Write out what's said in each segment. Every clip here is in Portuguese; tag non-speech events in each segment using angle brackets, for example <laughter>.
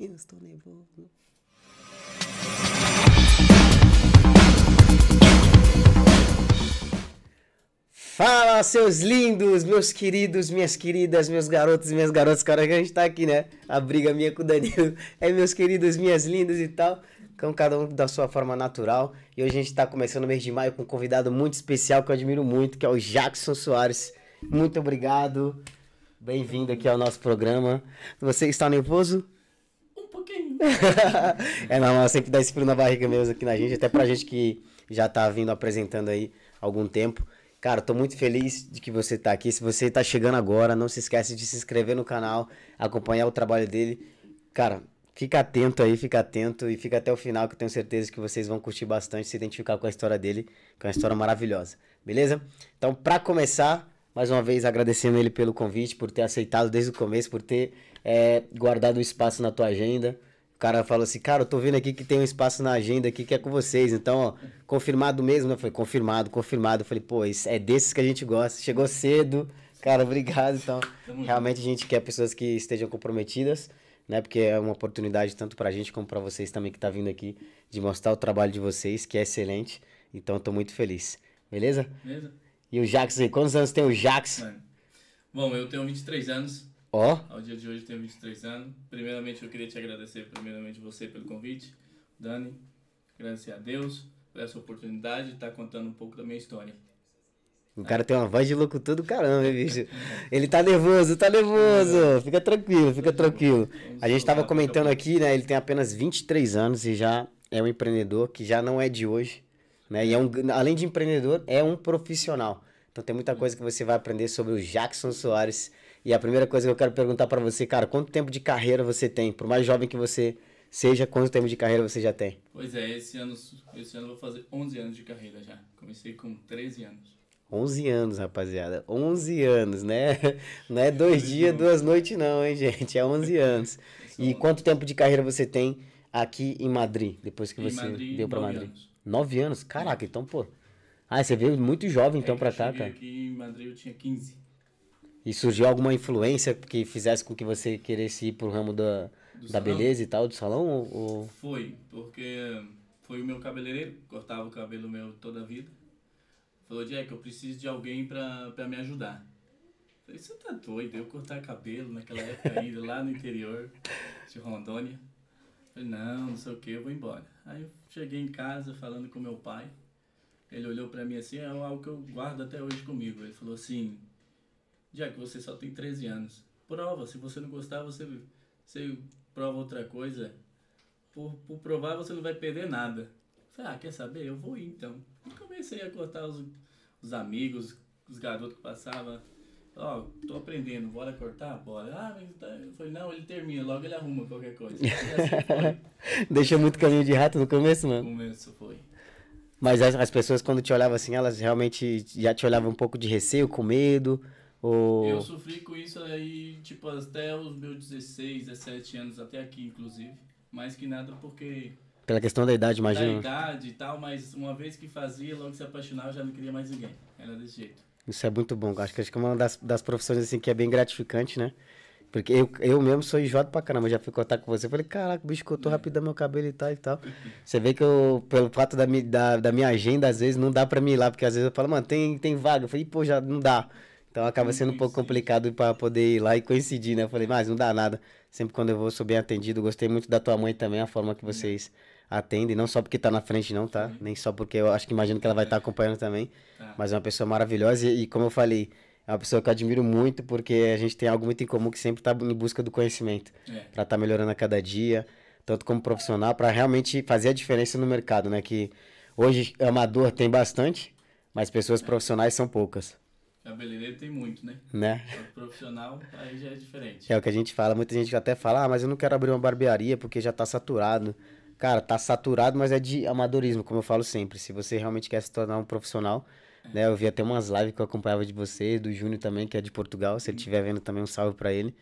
Eu estou nervoso. Fala, seus lindos, meus queridos, minhas queridas, meus garotos e minhas garotas. Cara, que a gente tá aqui, né? A briga minha com o Danilo é meus queridos, minhas lindas e tal. Com cada um da sua forma natural. E hoje a gente tá começando o mês de maio com um convidado muito especial que eu admiro muito, que é o Jackson Soares. Muito obrigado. Bem-vindo aqui ao nosso programa. Você está nervoso? <laughs> É normal, sempre dá esse frio na barriga mesmo aqui na gente, até pra gente que já tá vindo apresentando aí algum tempo. Cara, tô muito feliz de que você tá aqui. Se você tá chegando agora, não se esquece de se inscrever no canal, acompanhar o trabalho dele. Cara, fica atento aí, fica atento e fica até o final que eu tenho certeza que vocês vão curtir bastante, se identificar com a história dele, que é uma história maravilhosa. Beleza? Então, pra começar, mais uma vez agradecendo ele pelo convite, por ter aceitado desde o começo, por ter é, guardado o espaço na tua agenda. O cara falou assim, cara, eu tô vendo aqui que tem um espaço na agenda aqui que é com vocês. Então, ó, confirmado mesmo, né? Foi confirmado, confirmado. Eu falei, pô, é desses que a gente gosta. Chegou cedo. Cara, obrigado. Então, realmente a gente quer pessoas que estejam comprometidas, né? Porque é uma oportunidade tanto pra gente como pra vocês também que tá vindo aqui de mostrar o trabalho de vocês, que é excelente. Então, eu tô muito feliz. Beleza? Beleza? E o Jax aí, quantos anos tem o Jax? Mano. Bom, eu tenho 23 anos. Ó, Ao dia de hoje eu tenho 23 anos. Primeiramente eu queria te agradecer, primeiramente você pelo convite. Dani, agradecer a Deus por essa oportunidade de estar contando um pouco da minha história. o cara tem uma voz de locutor do caramba, hein, bicho. Ele tá nervoso, tá nervoso. Fica tranquilo, fica tranquilo. A gente tava comentando aqui, né? Ele tem apenas 23 anos e já é um empreendedor que já não é de hoje, né? E é um, além de empreendedor, é um profissional. Então tem muita coisa que você vai aprender sobre o Jackson Soares. E a primeira coisa que eu quero perguntar pra você, cara, quanto tempo de carreira você tem? Por mais jovem que você seja, quanto tempo de carreira você já tem? Pois é, esse ano, esse ano eu vou fazer 11 anos de carreira já. Comecei com 13 anos. 11 anos, rapaziada. 11 anos, né? <laughs> Não é dois dias, duas noites, não, hein, <laughs> gente? É 11 anos. E quanto tempo de carreira você tem aqui em Madrid, depois que Em você Madrid, veio pra nove Madrid? anos. Nove anos? Caraca, então, pô. Ah, você veio muito jovem então É, pra cá, cara. aqui em Madrid eu tinha 15. E surgiu alguma influência que fizesse com que você queresse ir pro ramo da, Do da salão? beleza e tal, do salão? Ou, Foi, porque foi o meu cabeleireiro, cortava o cabelo meu toda a vida. Falou, Jack, eu preciso de alguém pra, pra me ajudar. Falei, você tá doido? Eu cortar cabelo naquela época ainda, lá no interior de Rondônia. Falei, não, não sei o que, eu vou embora. Aí eu cheguei em casa falando com meu pai. Ele olhou pra mim assim, é algo que eu guardo até hoje comigo. Ele falou assim, Jack, você só tem 13 anos. Prova, se você não gostar, você, você prova outra coisa. Por, por provar, você não vai perder nada. Falei, ah, quer saber? Eu vou ir então. E comecei a cortar os, os amigos, os garotos que passavam. Ó, tô aprendendo, bora cortar? Bora. Ah, mas tá... Eu falei, não, ele termina, logo ele arruma qualquer coisa. Assim. <laughs> Deixou muito caminho de rato no começo, No mano. começo foi. Mas as, as pessoas, quando te olhavam assim, elas realmente já te olhavam um pouco de receio, com medo? Ou. Eu sofri com isso aí, tipo, até os meus 16, 17 anos, até aqui, inclusive. Mais que nada porque Pela questão da idade, da imagina. idade e tal, mas uma vez que fazia, logo se apaixonava, já não queria mais ninguém. Era desse jeito. Isso é muito bom. Acho que acho que é uma das, das profissões assim que é bem gratificante, né? Porque eu, eu mesmo sou enjoado pra caramba. Já fui cortar com você. Falei, caraca, o bicho cortou rapidão meu cabelo e tal e tal. Você vê que eu, pelo fato da, mi- da, da minha agenda, às vezes não dá pra mim ir lá. Porque às vezes eu falo, mano, tem, tem vaga. Eu falei, pô, já não dá. Então acaba sendo um pouco complicado pra poder ir lá e coincidir, né? Eu falei, mas não dá nada. Sempre quando eu vou, sou bem atendido. Gostei muito da tua mãe também, a forma que vocês atendem. Não só porque tá na frente, não, tá? Nem só porque eu acho que imagino que ela vai estar acompanhando também. Tá. Mas é uma pessoa maravilhosa e, e como eu falei, é uma pessoa que eu admiro muito porque a gente tem algo muito em comum que sempre tá em busca do conhecimento. É. Pra estar melhorando a cada dia, tanto como profissional, pra realmente fazer a diferença no mercado, né? Que hoje amador tem bastante, mas pessoas profissionais são poucas, Cabeleireiro tem muito, né? né? Profissional, aí já é diferente. É o que a gente fala, muita gente até fala, ah, mas eu não quero abrir uma barbearia porque já tá saturado. Cara, tá saturado, mas é de amadorismo, como eu falo sempre. Se você realmente quer se tornar um profissional, né? Eu vi até umas lives que eu acompanhava de vocês, do Júnior também, que é de Portugal. Se ele estiver vendo também, um salve pra ele.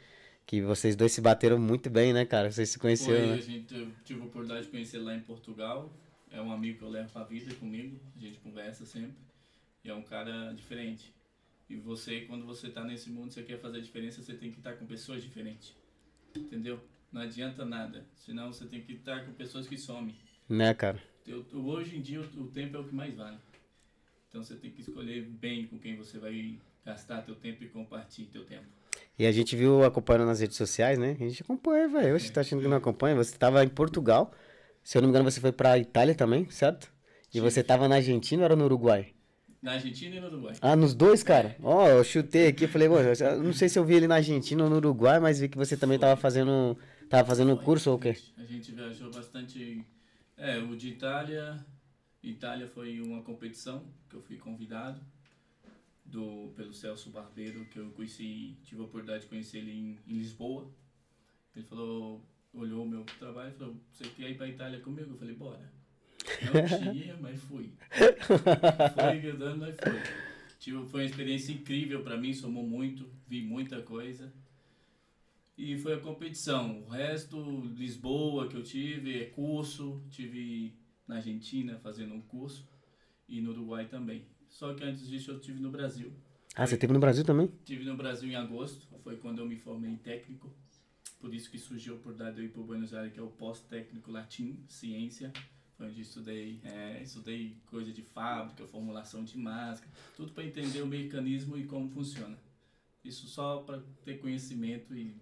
Que vocês dois se bateram muito bem, né, cara? Vocês se conheceram, Foi, né? a gente, eu tive a oportunidade de conhecer lá em Portugal. É um amigo que eu levo pra vida comigo. A gente conversa sempre. E é um cara diferente. E você, quando você tá nesse mundo, você quer fazer a diferença, você tem que estar com pessoas diferentes. Entendeu? Não adianta nada. Senão você tem que estar com pessoas que somem. Né, cara? Eu, hoje em dia o, tempo é o que mais vale. Então você tem que escolher bem com quem você vai gastar teu tempo e compartilhar teu tempo. E a gente viu acompanhando nas redes sociais, né? A gente acompanha, velho. Você tá achando que não acompanha? Você tava em Portugal. Se eu não me engano, você foi pra Itália também, certo? E você tava na Argentina ou era no Uruguai? Na Argentina e no Uruguai. Ah, nos dois, cara? Ó, oh, eu chutei aqui, falei, bom, não sei se eu vi ele na Argentina ou no Uruguai, mas vi que você também foi. tava fazendo. Tava fazendo um curso ou o quê? A gente viajou bastante. É, o de Itália. Itália foi uma competição que eu fui convidado do, pelo Celso Barbeiro, que eu conheci, tive a oportunidade de conhecer ele em, em Lisboa. Ele falou, olhou o meu trabalho e falou, você quer ir pra Itália comigo? Eu falei, bora. Não tinha, mas fui. Foi andando, mas foi. Tive, foi uma experiência incrível para mim, somou muito, vi muita coisa. E foi a competição. O resto, Lisboa que eu tive, é curso, tive na Argentina fazendo um curso e no Uruguai também. Só que antes disso eu tive no Brasil. Ah, você teve no Brasil também? Tive no Brasil em agosto, foi quando eu me formei em técnico. Por isso que surgiu a oportunidade de eu ir para Buenos Aires, que é o pós-técnico latim, ciência onde estudei, é, estudei coisa de fábrica, formulação de máscara, tudo para entender o mecanismo e como funciona. Isso só para ter conhecimento e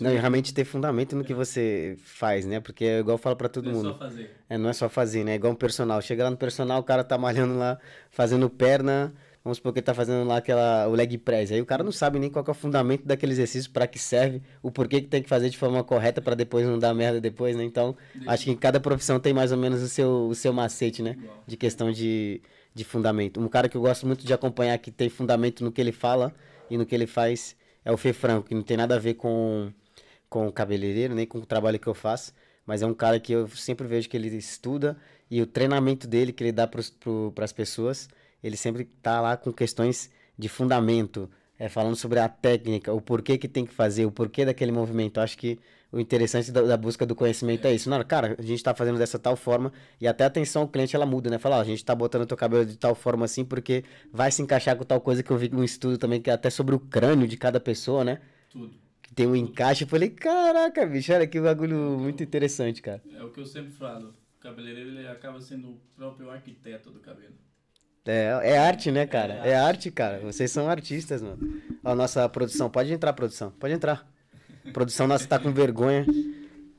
não, e realmente ter fundamento no que você faz, né? Porque é igual eu falo pra todo não mundo. Não é só fazer. É, não é só fazer, né? É igual um personal. Chega lá no personal, o cara tá malhando lá, fazendo perna, Vamos supor que ele tá fazendo lá aquela, o leg press. Aí o cara não sabe nem qual é o fundamento daquele exercício, para que serve, o porquê que tem que fazer de forma correta para depois não dar merda depois, né? Então, acho que em cada profissão tem mais ou menos o seu, o seu macete, né? De questão de, de fundamento. Um cara que eu gosto muito de acompanhar que tem fundamento no que ele fala e no que ele faz é o Fê Franco, que não tem nada a ver com, com o cabeleireiro, nem com o trabalho que eu faço. Mas é um cara que eu sempre vejo que ele estuda e o treinamento dele que ele dá para as pessoas ele sempre está lá com questões de fundamento, é, falando sobre a técnica, o porquê que tem que fazer, o porquê daquele movimento. Acho que o interessante da, da busca do conhecimento é, isso. Não, cara, a gente está fazendo dessa tal forma e até a atenção ao cliente ela muda, né? Fala, ó, a gente está botando o teu cabelo de tal forma assim porque vai se encaixar com tal coisa que eu vi um estudo também que é até sobre o crânio de cada pessoa, né? Tudo. Que tem um encaixe. Eu falei, caraca, bicho, olha que bagulho muito interessante, cara. É o que eu sempre falo. O cabeleireiro ele acaba sendo o próprio arquiteto do cabelo. É, é arte, né, cara? É, é arte, cara. Vocês são artistas, mano. Ó, nossa produção, pode entrar, produção. Pode entrar. produção nossa tá com vergonha.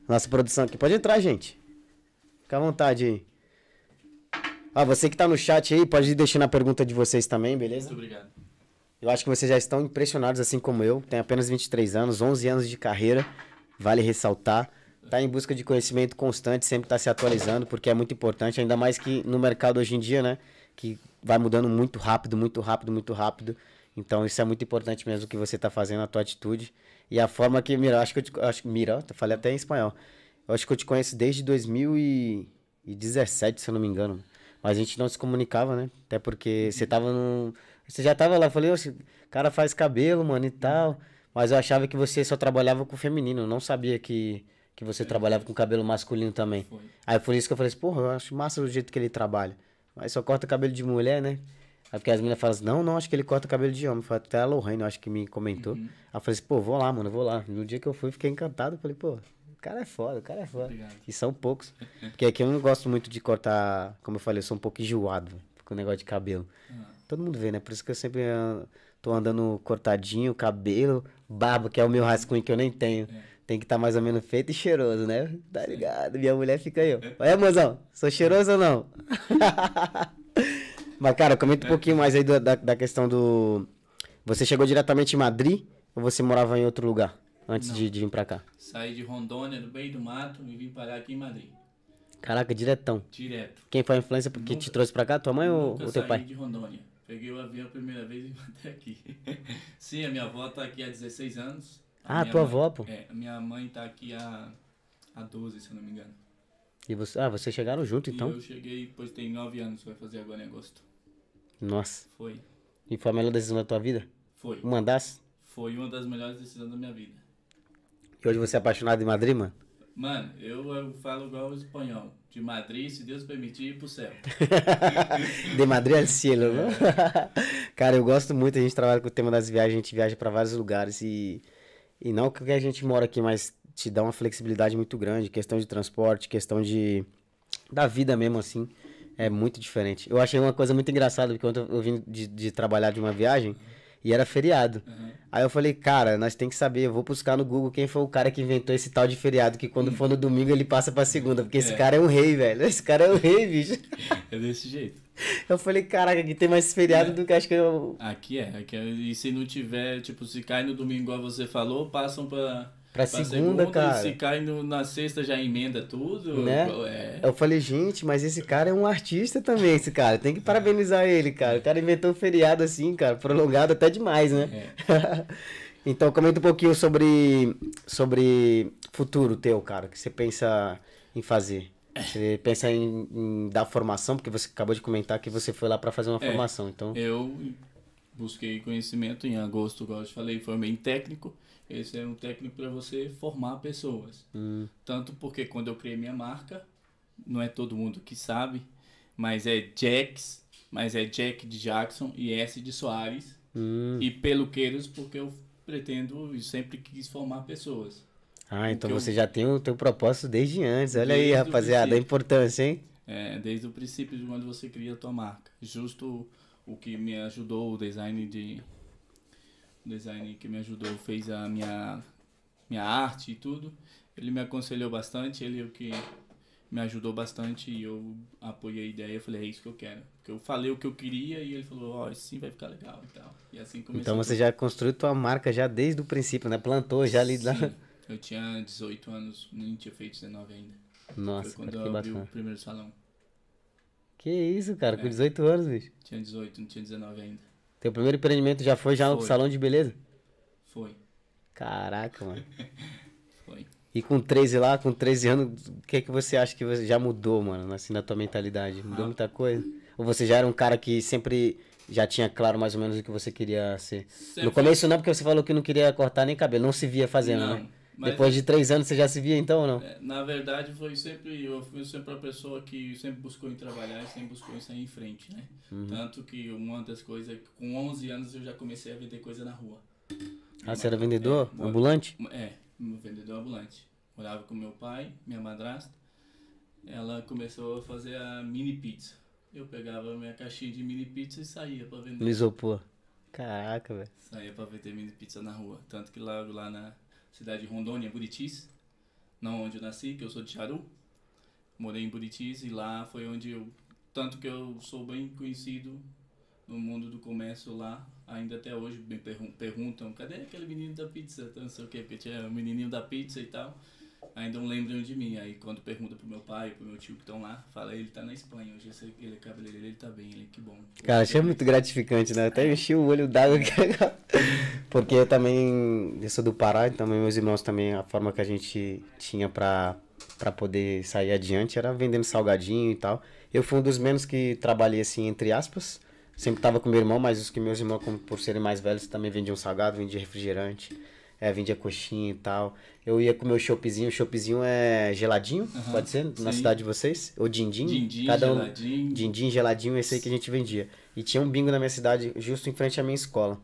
Nossa produção aqui. Pode entrar, gente. Fica à vontade aí. Ó, você que tá no chat aí, pode ir deixando a pergunta de vocês também, beleza? Muito obrigado. Eu acho que vocês já estão impressionados, assim como eu. Tem apenas 23 anos, 11 anos de carreira. Vale ressaltar. Tá em busca de conhecimento constante, sempre tá se atualizando, porque é muito importante, ainda mais que no mercado hoje em dia, né? Que vai mudando muito rápido, muito rápido, muito rápido. Então isso é muito importante mesmo que você está fazendo, a tua atitude. E a forma que, Mira, acho que eu te, acho, Mira, eu falei até em espanhol. Eu acho que eu te conheço desde 2017, se eu não me engano. Mas a gente não se comunicava, né? Até porque você tava no. Você já tava lá, eu falei, o cara faz cabelo, mano, e tal. Mas eu achava que você só trabalhava com feminino. Eu não sabia que, que você é. trabalhava com cabelo masculino também. Foi. Aí por isso que eu falei assim, porra, eu acho massa o jeito que ele trabalha. Mas só corta cabelo de mulher, né? Aí porque as meninas falam assim, não, não, acho que ele corta cabelo de homem. Foi até a Lorraine, acho que me comentou. Uhum. Aí eu falei assim, pô, vou lá, mano, vou lá. No dia que eu fui, fiquei encantado. Falei, pô, o cara é foda, o cara é foda. Obrigado. E são poucos. Porque aqui eu não gosto muito de cortar, como eu falei, eu sou um pouco enjoado com o negócio de cabelo. Uhum. Todo mundo vê, né? Por isso que eu sempre uh, tô andando cortadinho, cabelo, barba, que é o meu rascunho que eu nem tenho. É tem que estar tá mais ou menos feito e cheiroso, né? Tá ligado? Minha mulher fica aí, ó. Olha, mozão, sou cheiroso ou não? <laughs> Mas, cara, comenta um pouquinho mais aí da, da questão do. Você chegou diretamente em Madrid ou você morava em outro lugar antes de, de, vir pra cá? Saí de Rondônia, no meio do mato, e vim parar aqui em Madrid. Caraca, diretão. Direto. Quem foi a influência que te trouxe pra cá? Tua mãe ou o teu pai? de Rondônia. Peguei o avião a primeira vez e vim <laughs> até aqui. Sim, a minha avó tá aqui há 16 anos. A ah, tua mãe, avó, pô. É, minha mãe tá aqui há, há 12, se eu não me engano. E você, ah, vocês chegaram junto, então? eu cheguei, pois tem 9 anos, vai fazer agora em agosto. Nossa. Foi. E foi a melhor decisão da tua vida? Foi. Uma das? Foi uma das melhores decisões da minha vida. E hoje você é apaixonado em Madrid, mano? Mano, eu, eu falo igual o espanhol. De Madrid, se Deus permitir, ir pro céu. <laughs> de Madrid al cielo, né? <laughs> Cara, eu gosto muito, a gente trabalha com o tema das viagens, a gente viaja para vários lugares e e não que a gente mora aqui, mas te dá uma flexibilidade muito grande, questão de transporte, questão de da vida mesmo assim, é muito diferente. Eu achei uma coisa muito engraçada, porque quando eu vim de, de trabalhar de uma viagem, e era feriado. Uhum. Aí eu falei, cara, nós tem que saber, eu vou buscar no Google quem foi o cara que inventou esse tal de feriado, que quando for no domingo ele passa pra segunda, porque esse é. cara é um rei, velho. Esse cara é um rei, bicho. <laughs> É desse jeito. Eu falei, caraca, aqui tem mais feriado é. do que acho que eu. Aqui é, aqui é. E se não tiver, tipo, se cai no domingo, igual você falou, passam pra Pra, pra segunda, segunda, cara. Se cai no, na sexta já emenda tudo. Né? É. Eu falei, gente, mas esse cara é um artista também, esse cara. Tem que parabenizar ele, cara. O cara inventou um feriado assim, cara, prolongado até demais, né? É. <laughs> então, comenta um pouquinho sobre, sobre futuro teu, cara, que você pensa em fazer. Você pensa em, em dar formação, porque você acabou de comentar que você foi lá para fazer uma é, formação, então... Eu busquei conhecimento em agosto, igual eu te falei, formei em técnico. Esse é um técnico para você formar pessoas. Hum. Tanto porque quando eu criei minha marca, não é todo mundo que sabe, mas é Jax, mas é Jack de Jackson e S de Soares. Hum. E Peluqueiros, porque eu pretendo e sempre quis formar pessoas. Ah, então você eu... já tem o teu propósito desde antes. Olha desde aí, rapaziada, a importância, hein? É, desde o princípio de quando você cria a tua marca. Justo o que me ajudou, o design de, design que me ajudou, fez a minha, minha arte e tudo. Ele me aconselhou bastante, ele é o que me ajudou bastante e eu apoiei a ideia. Eu falei, é isso que eu quero. Porque eu falei o que eu queria e ele falou, ó, oh, sim vai ficar legal e tal. E assim começou. Então você já construiu tua marca já desde o princípio, né? Plantou já ali. Sim. Lá... Eu tinha 18 anos, nem tinha feito 19 ainda. Nossa, Foi quando cara, eu abri bacana. o primeiro salão. Que isso, cara, é. com 18 anos, bicho. Tinha 18, não tinha 19 ainda. Teu primeiro empreendimento já foi já foi. no salão de beleza? Foi. Caraca, mano. <laughs> foi. E com 13 lá, com 13 anos, o que é que você acha que você já mudou, mano, assim, na tua mentalidade? Mudou ah. muita coisa? Ou você já era um cara que sempre já tinha claro mais ou menos o que você queria ser? Sempre. No começo não, porque você falou que não queria cortar nem cabelo, não se via fazendo, não. né? Mas, Depois de três anos você já se via então ou não? É, na verdade foi sempre, eu fui sempre a pessoa que sempre buscou em trabalhar e sempre buscou em sair em frente, né? Uhum. Tanto que uma das coisas, com 11 anos eu já comecei a vender coisa na rua. Ah, você era vendedor? É, ambulante? É, vendedor ambulante. Morava com meu pai, minha madrasta. Ela começou a fazer a mini pizza. Eu pegava minha caixinha de mini pizza e saía pra vender. No isopor. Caraca, velho. Saía pra vender mini pizza na rua. Tanto que logo lá na cidade de Rondônia, Buritis, não onde eu nasci, que eu sou de Charu. Morei em Buritis e lá foi onde eu, tanto que eu sou bem conhecido no mundo do comércio lá, ainda até hoje me perguntam, cadê aquele menino da pizza? Não sei o que, porque tinha o um menininho da pizza e tal ainda não lembram de mim. Aí quando pergunta pro meu pai, pro meu tio que estão lá, fala, ele tá na Espanha, hoje ele é cabeleireiro, ele tá bem, ele que bom. Cara, achei muito gratificante, né? Até enchi o olho d'água <laughs> Porque eu também, eu sou do Pará, então meus irmãos também, a forma que a gente tinha pra, pra poder sair adiante era vendendo salgadinho e tal. Eu fui um dos menos que trabalhei assim, entre aspas. Sempre tava com meu irmão, mas os que meus irmãos, por serem mais velhos, também vendiam salgado, vendiam refrigerante é, vendia coxinha e tal. Eu ia com o meu choppzinho, o choppzinho é geladinho, uhum, pode ser? Na sim. cidade de vocês? Ou dindim? Dindim, Cada um, geladinho. Dindim, geladinho, esse aí que a gente vendia. E tinha um bingo na minha cidade, justo em frente à minha escola.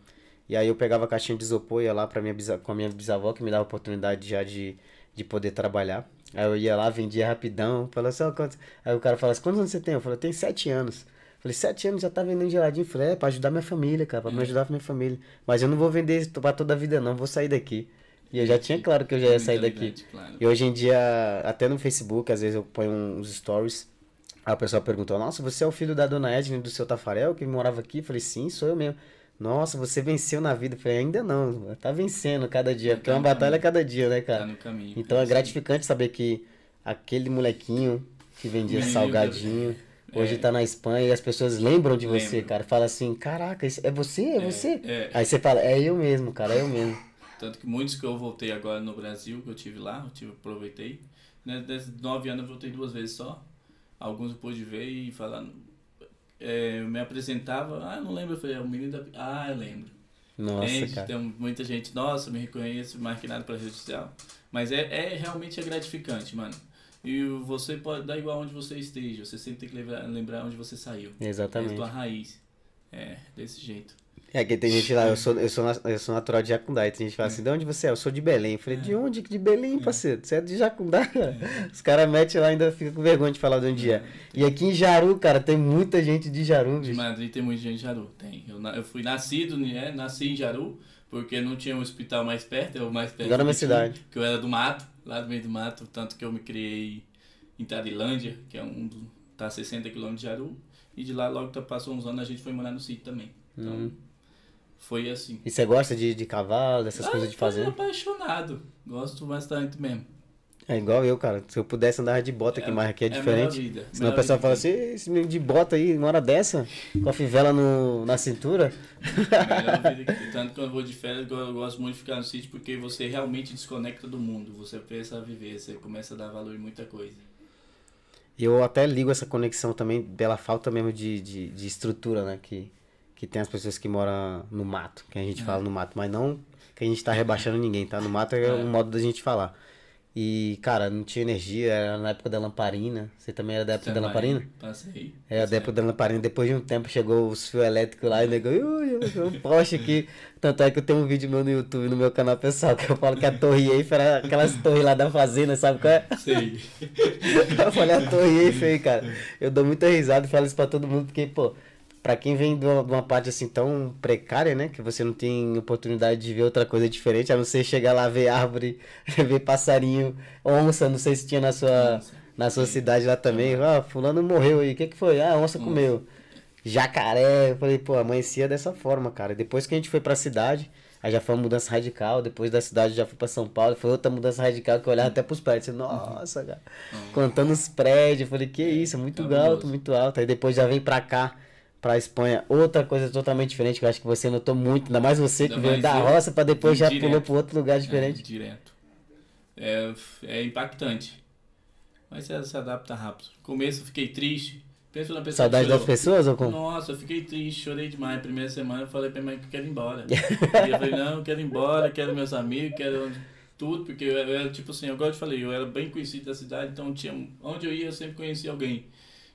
E aí eu pegava a caixinha de isopor, ia lá pra minha com a minha bisavó, que me dava a oportunidade já de, de poder trabalhar. Aí eu ia lá, vendia rapidão, falava assim, quantos... Aí o cara falava assim, quantos anos você tem? Eu falei, eu tenho sete anos. Falei, sete anos já tá vendendo geladinho. Falei, é, pra ajudar minha família, cara, pra é. me ajudar a minha família. Mas eu não vou vender isso pra toda a vida, não, vou sair daqui. E eu já tinha claro que eu já ia sair daqui. Claro. E hoje em dia, até no Facebook, às vezes eu ponho uns stories. Aí a pessoa perguntou, nossa, você é o filho da dona Edna do seu Tafarel, que morava aqui? Eu falei, sim, sou eu mesmo. Nossa, você venceu na vida. Eu falei, ainda não, tá vencendo cada dia, porque é uma batalha cada dia, né, cara? Tá no caminho. Então é gratificante saber que aquele molequinho que vendia Meu salgadinho, Deus. hoje é. tá na Espanha e as pessoas lembram de você, Lembro. cara. Fala assim, caraca, é você? É, é você? É. Aí você fala, é eu mesmo, cara, é eu mesmo. Tanto que muitos que eu voltei agora no Brasil, que eu tive lá, eu tive, aproveitei. Né, desses nove anos eu voltei duas vezes só. Alguns eu pude ver e falar. É, me apresentava, ah, não lembro, eu falei, é o menino da. Ah, eu lembro. Nossa, gente, cara. Tem muita gente, nossa, me reconhece, marquinado pela rede social. Mas é, é realmente é gratificante, mano. E você pode dar igual onde você esteja, você sempre tem que lembrar, lembrar onde você saiu. Exatamente. É a tua raiz. É, desse jeito. É que tem gente lá, eu sou, eu sou, eu sou natural de Jacundá, e tem gente que fala assim, de onde você é? Eu sou de Belém. Eu falei, de onde? De Belém, parceiro? Você é de Jacundá? <laughs> Os caras metem lá e ainda fica com vergonha de falar de onde é. E aqui em Jaru, cara, tem muita gente de Jaru, De. Madrid tem muita gente de Jaru. Tem. Eu, eu fui nascido, né? Nasci em Jaru, porque não tinha um hospital mais perto, é o mais perto. Igual na minha cidade. Que eu era do mato, lá do meio do mato, tanto que eu me criei em Tarilândia, que é um do, tá a 60 km de Jaru, e de lá logo tá- passou uns anos a gente foi morar no sítio também. Então, Uhum. Foi assim. E você gosta de, de cavalo, dessas Ah, coisas de eu fazer? tô apaixonado. Gosto bastante mesmo. É igual eu, cara. Se eu pudesse andar de bota aqui, É- mas aqui é, é diferente. vida, Senão o pessoal fala que assim, "Ê, esse menino de bota aí, uma hora dessa, com a fivela no, na cintura. Melhor <laughs> vida que. Tanto que quando eu vou de férias, eu eu gosto muito de ficar no sítio porque você realmente desconecta do mundo. Você pensa a viver, você começa a dar valor em muita coisa. Eu até ligo essa conexão também pela falta mesmo de, de, de estrutura, né? Que, que tem as pessoas que moram no mato, que a gente fala no mato, mas não que a gente tá rebaixando <laughs> ninguém, tá? No mato é, É. um modo da gente falar. E, cara, não tinha energia, era na época da lamparina. Você também era da época da Também lamparina? Passei. É, da época da lamparina. Depois de um tempo chegou os fios elétricos lá e o nego, ui, ui, um poste aqui. Tanto é que eu tenho um vídeo meu no YouTube, no meu canal pessoal, que eu falo que a torre Eiffel era aquelas torres lá da fazenda, sabe qual é? Sei. <laughs> Eu falei a torre Eiffel aí, cara. Eu dou muita risada e falo isso pra todo mundo, porque, pô, pra quem vem de uma, de uma parte assim tão precária, né? Que você não tem oportunidade de ver outra coisa diferente, a não ser chegar lá, ver árvore, <laughs> ver passarinho, onça, não sei se tinha na sua, Onça. na sua cidade lá também. Ah, fulano morreu aí, o que que foi? Ah, a onça comeu. Jacaré, eu falei, pô, amanhecia dessa forma, cara. Depois que a gente foi pra cidade, aí já foi uma mudança radical. Depois da cidade já fui pra São Paulo, foi outra mudança radical que eu olhava até pros prédios. Nossa, cara. Contando os prédios, eu falei, que isso, muito Cabuloso. alto, muito alto. Aí depois já vem pra cá, pra Espanha, outra coisa totalmente diferente, que eu acho que você notou muito, ainda mais você que veio da eu, roça pra depois já direto. pulou pra outro lugar É, diferente. direto. É, é impactante. Mas você se adapta rápido. No começo eu fiquei triste. Pensa na pessoa Saudade das pessoas ou como? Nossa, eu fiquei triste, chorei demais. Primeira semana eu falei pra minha mãe que eu quero ir embora. e eu falei, não, eu quero ir embora, quero meus amigos, quero tudo, porque eu era, eu tipo assim, eu gosto de falei, eu era bem conhecido da cidade, então tinha, onde eu ia eu sempre conhecia alguém.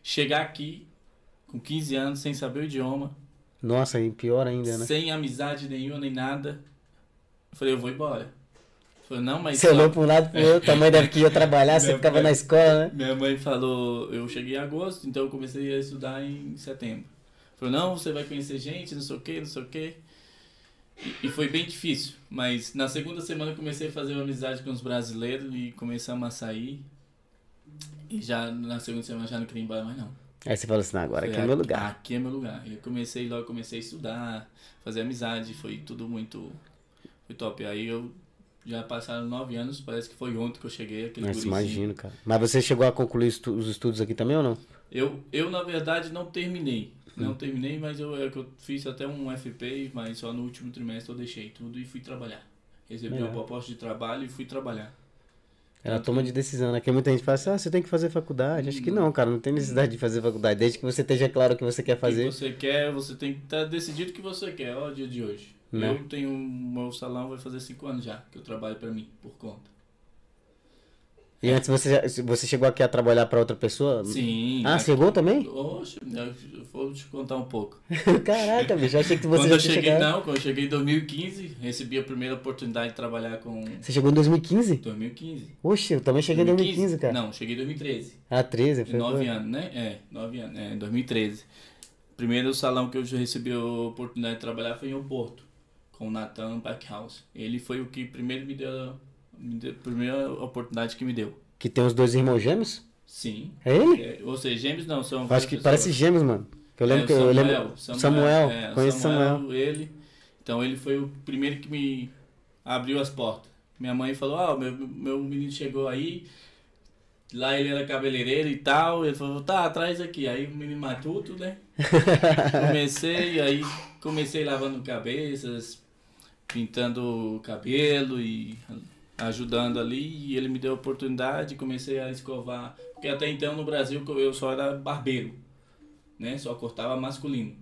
Chegar aqui, com 15 anos, sem saber o idioma, Nossa, e pior ainda, né? sem amizade nenhuma nem nada, eu falei, eu vou embora. Falei, não, mas Você só- olhou pra um lado pro outro, tua mãe deve que ia trabalhar, você ficava mãe- na escola, né? Minha mãe falou, eu cheguei em agosto, então eu comecei a estudar em setembro. Falou, não, você vai conhecer gente, não sei o que, não sei o que. E, e foi bem difícil, mas na segunda semana eu comecei a fazer uma amizade com os brasileiros e começamos a sair. E já na segunda semana já não queria ir embora mais não. Aí você falou assim, agora aqui é meu lugar. Aqui é meu lugar. E eu comecei logo, comecei a estudar, fazer amizade, foi tudo muito foi top. Aí eu já passaram nove anos, parece que foi ontem que eu cheguei, aquele Nossa, gurizinho. imagino, cara. Mas você chegou a concluir estu- os estudos aqui também ou não? Eu, eu na verdade não terminei. Não Hum. terminei, mas eu, é eu fiz até um FP, mas só no último trimestre eu deixei tudo e fui trabalhar. Recebi Melhor. uma proposta de trabalho e fui trabalhar. Era a toma de decisão, né? Porque muita gente fala assim, ah, você tem que fazer faculdade. Acho que não, cara, não tem necessidade de fazer faculdade. Desde que você esteja claro o que você quer O que fazer. você quer, você tem que estar decidido o que você quer. Olha o dia de hoje. Né? Eu tenho. Meu salão vai fazer cinco anos já, que eu trabalho pra mim, por conta. E antes você, você chegou aqui a trabalhar pra outra pessoa? Sim. Ah, aqui- chegou também? Oxe, eu vou te contar um pouco. <laughs> Caraca, bicho, achei que você quando já eu cheguei, chegado. não, quando eu cheguei em 2015, recebi a primeira oportunidade de trabalhar com. Você chegou em 2015? 2015. Oxe, eu também cheguei em 2015, cara. Não, cheguei em 2013. Ah, 13, foi. Nove anos, né? É, nove anos, é, em 2013. Primeiro salão que eu já recebi a oportunidade de trabalhar foi em Oporto, com o Nathan Backhouse. Ele foi o que primeiro me deu, primeira oportunidade que me deu. Que tem os dois irmãos gêmeos? Sim. É ele? É, ou seja, gêmeos não, são. Eu acho que pessoas- parece gêmeos, mano. Eu lembro É, que eu Samuel, lembro. Samuel, é, conheço Samuel. Ele. Então ele foi o primeiro que me abriu as portas. Minha mãe falou, ó, meu, meu menino chegou aí, lá ele era cabeleireiro e tal, ele falou, tá, traz aqui. Aí o menino matuto, né? <laughs> comecei, aí comecei lavando cabeças, pintando o cabelo e ajudando ali, e ele me deu a oportunidade, comecei a escovar, porque até então no Brasil eu só era barbeiro né? Só cortava masculino.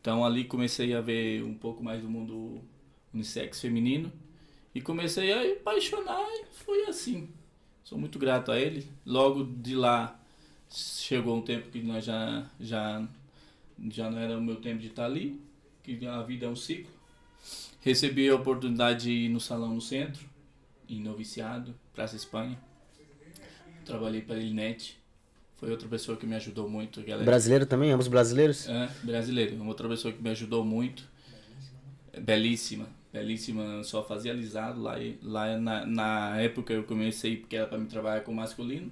Então ali comecei a ver um pouco mais do mundo unissex feminino e comecei a apaixonar e foi assim. Sou muito grato a ele. Logo de lá chegou um tempo que nós já já já não era o meu tempo de estar ali. que a vida é um ciclo. Recebi a oportunidade de ir no salão no centro, em noviciado, Praça Espanha. Trabalhei para a Elinet. Foi outra pessoa que me ajudou muito. Galera. Brasileiro também? Ambos brasileiros? É, brasileiro. Uma outra pessoa que me ajudou muito. Belíssima. Belíssima. Só fazia alisado. Lá, lá na, na época eu comecei porque era para me trabalhar com masculino.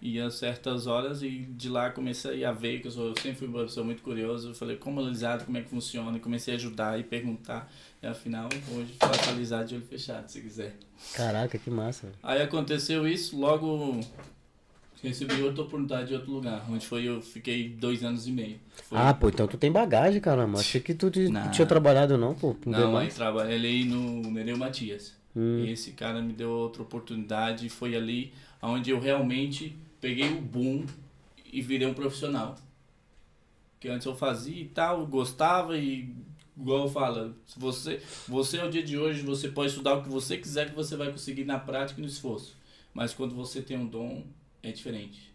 E a certas horas e de lá comecei a ver que eu, sou, eu sempre fui uma pessoa muito curiosa. Eu falei como alisado, como é que funciona. E comecei a ajudar e perguntar. E afinal, hoje faço de olho fechado, se quiser. Caraca, que massa. Aí aconteceu isso, logo recebi outra oportunidade em outro lugar, onde foi eu fiquei dois anos e meio. Foi... Ah, pô, então tu tem bagagem, caramba. Achei que tu te- Não. tinha trabalhado não, pô. Não, mais. trabalhei no Nereu Matias. Hum. E esse cara me deu outra oportunidade e foi ali onde eu realmente peguei o boom e virei um profissional. Que antes eu fazia e tal, gostava e igual eu falo, se você, você é o dia de hoje, você pode estudar o que você quiser que você vai conseguir na prática e no esforço. Mas quando você tem um dom, é diferente.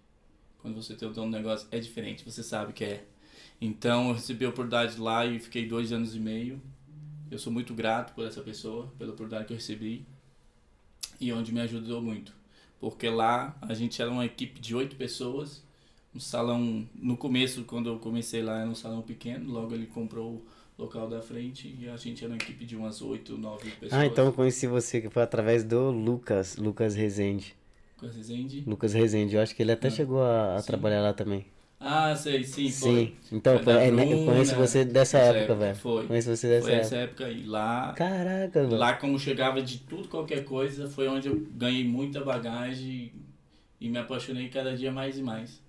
Quando você tem o dom do negócio, é diferente, você sabe que é. Então eu recebi a oportunidade lá e fiquei dois anos e meio. Eu sou muito grato por essa pessoa, pela oportunidade que eu recebi e onde me ajudou muito. Porque lá a gente era uma equipe de oito pessoas, um salão, no começo, quando eu comecei lá, era um salão pequeno, logo ele comprou local da frente e a gente era uma equipe de umas oito, nove pessoas. Ah, então eu conheci você, que foi através do Lucas, Lucas Rezende. Com a Resende. Lucas Rezende, eu acho que ele até Ah, chegou a, a sim. trabalhar lá também. Ah, sei, sim, Sim, foi. então Foi é, né, eu Bruna, conheço você dessa época, velho. foi. Conheço você dessa Foi época. essa época aí. Lá, Caraca, velho. lá como chegava de tudo, qualquer coisa, foi onde eu ganhei muita bagagem e me apaixonei cada dia mais e mais.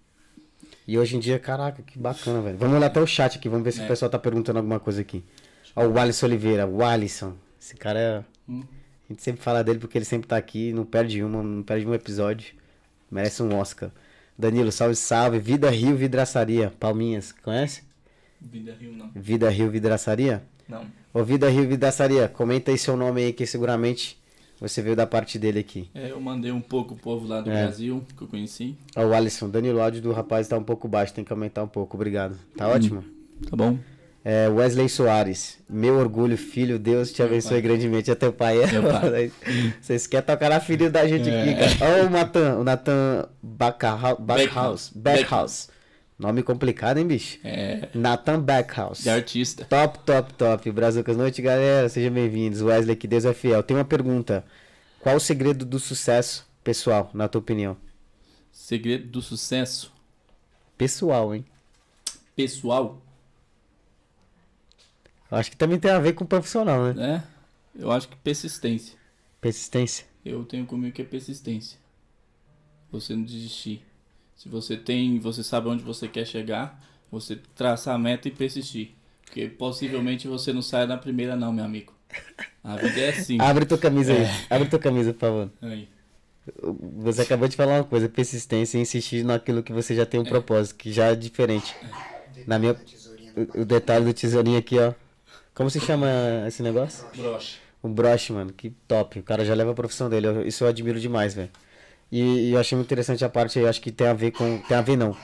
E hoje em dia, caraca, que bacana, velho. Vamos olhar até o chat aqui, vamos ver se É. o pessoal tá perguntando alguma coisa aqui. Ó, o Alisson Oliveira, o Alisson. Esse cara é. Hum. A gente sempre fala dele porque ele sempre tá aqui, não perde uma, não perde um episódio. Merece um Oscar. Danilo, salve, salve. Vida Rio Vidraçaria, Palminhas, conhece? Vida Rio não. Vida Rio Vidraçaria? Não. Ô, Vida Rio Vidraçaria, comenta aí seu nome aí que seguramente você veio da parte dele aqui. É, eu mandei um pouco o povo lá do É. Brasil, que eu conheci. Ó, o Alisson, Danilo, o áudio do rapaz tá um pouco baixo, tem que aumentar um pouco, obrigado. Tá ótimo? Tá bom? É, Wesley Soares, meu orgulho, filho, Deus te abençoe pai. grandemente. É teu pai, é? Meu pai. Vocês querem tocar na ferida da gente É. aqui, cara. Ó, o Natan, o Natan Backhouse. Backhouse. Backhouse. Nome complicado, hein, bicho? É, Nathan Backhouse. de artista. Top, top, top. Brazucas, noite, galera. Sejam bem-vindos. Wesley, que Deus é fiel. Tem uma pergunta. Qual o segredo do sucesso pessoal, na tua opinião? Segredo do sucesso Pessoal, hein? pessoal, acho que também tem a ver com profissional, né? né? Eu acho que persistência. Persistência. Eu tenho comigo que é persistência. Você não desistir. Se você tem, você sabe onde você quer chegar, você traçar a meta e persistir. Porque possivelmente você não sai na primeira não, meu amigo. A vida é assim. <laughs> Abre tua camisa aí. É. Abre tua camisa, por favor. Aí. Você acabou de falar uma coisa, persistência e insistir naquilo que você já tem um propósito, que já é diferente. Na minha, o, o detalhe do tesourinho aqui, ó. Como se chama esse negócio? Broche. O broche, mano, que top. O cara já leva a profissão dele. isso eu admiro demais, velho. E, e eu achei muito interessante a parte acho que tem a ver com. Tem a ver não.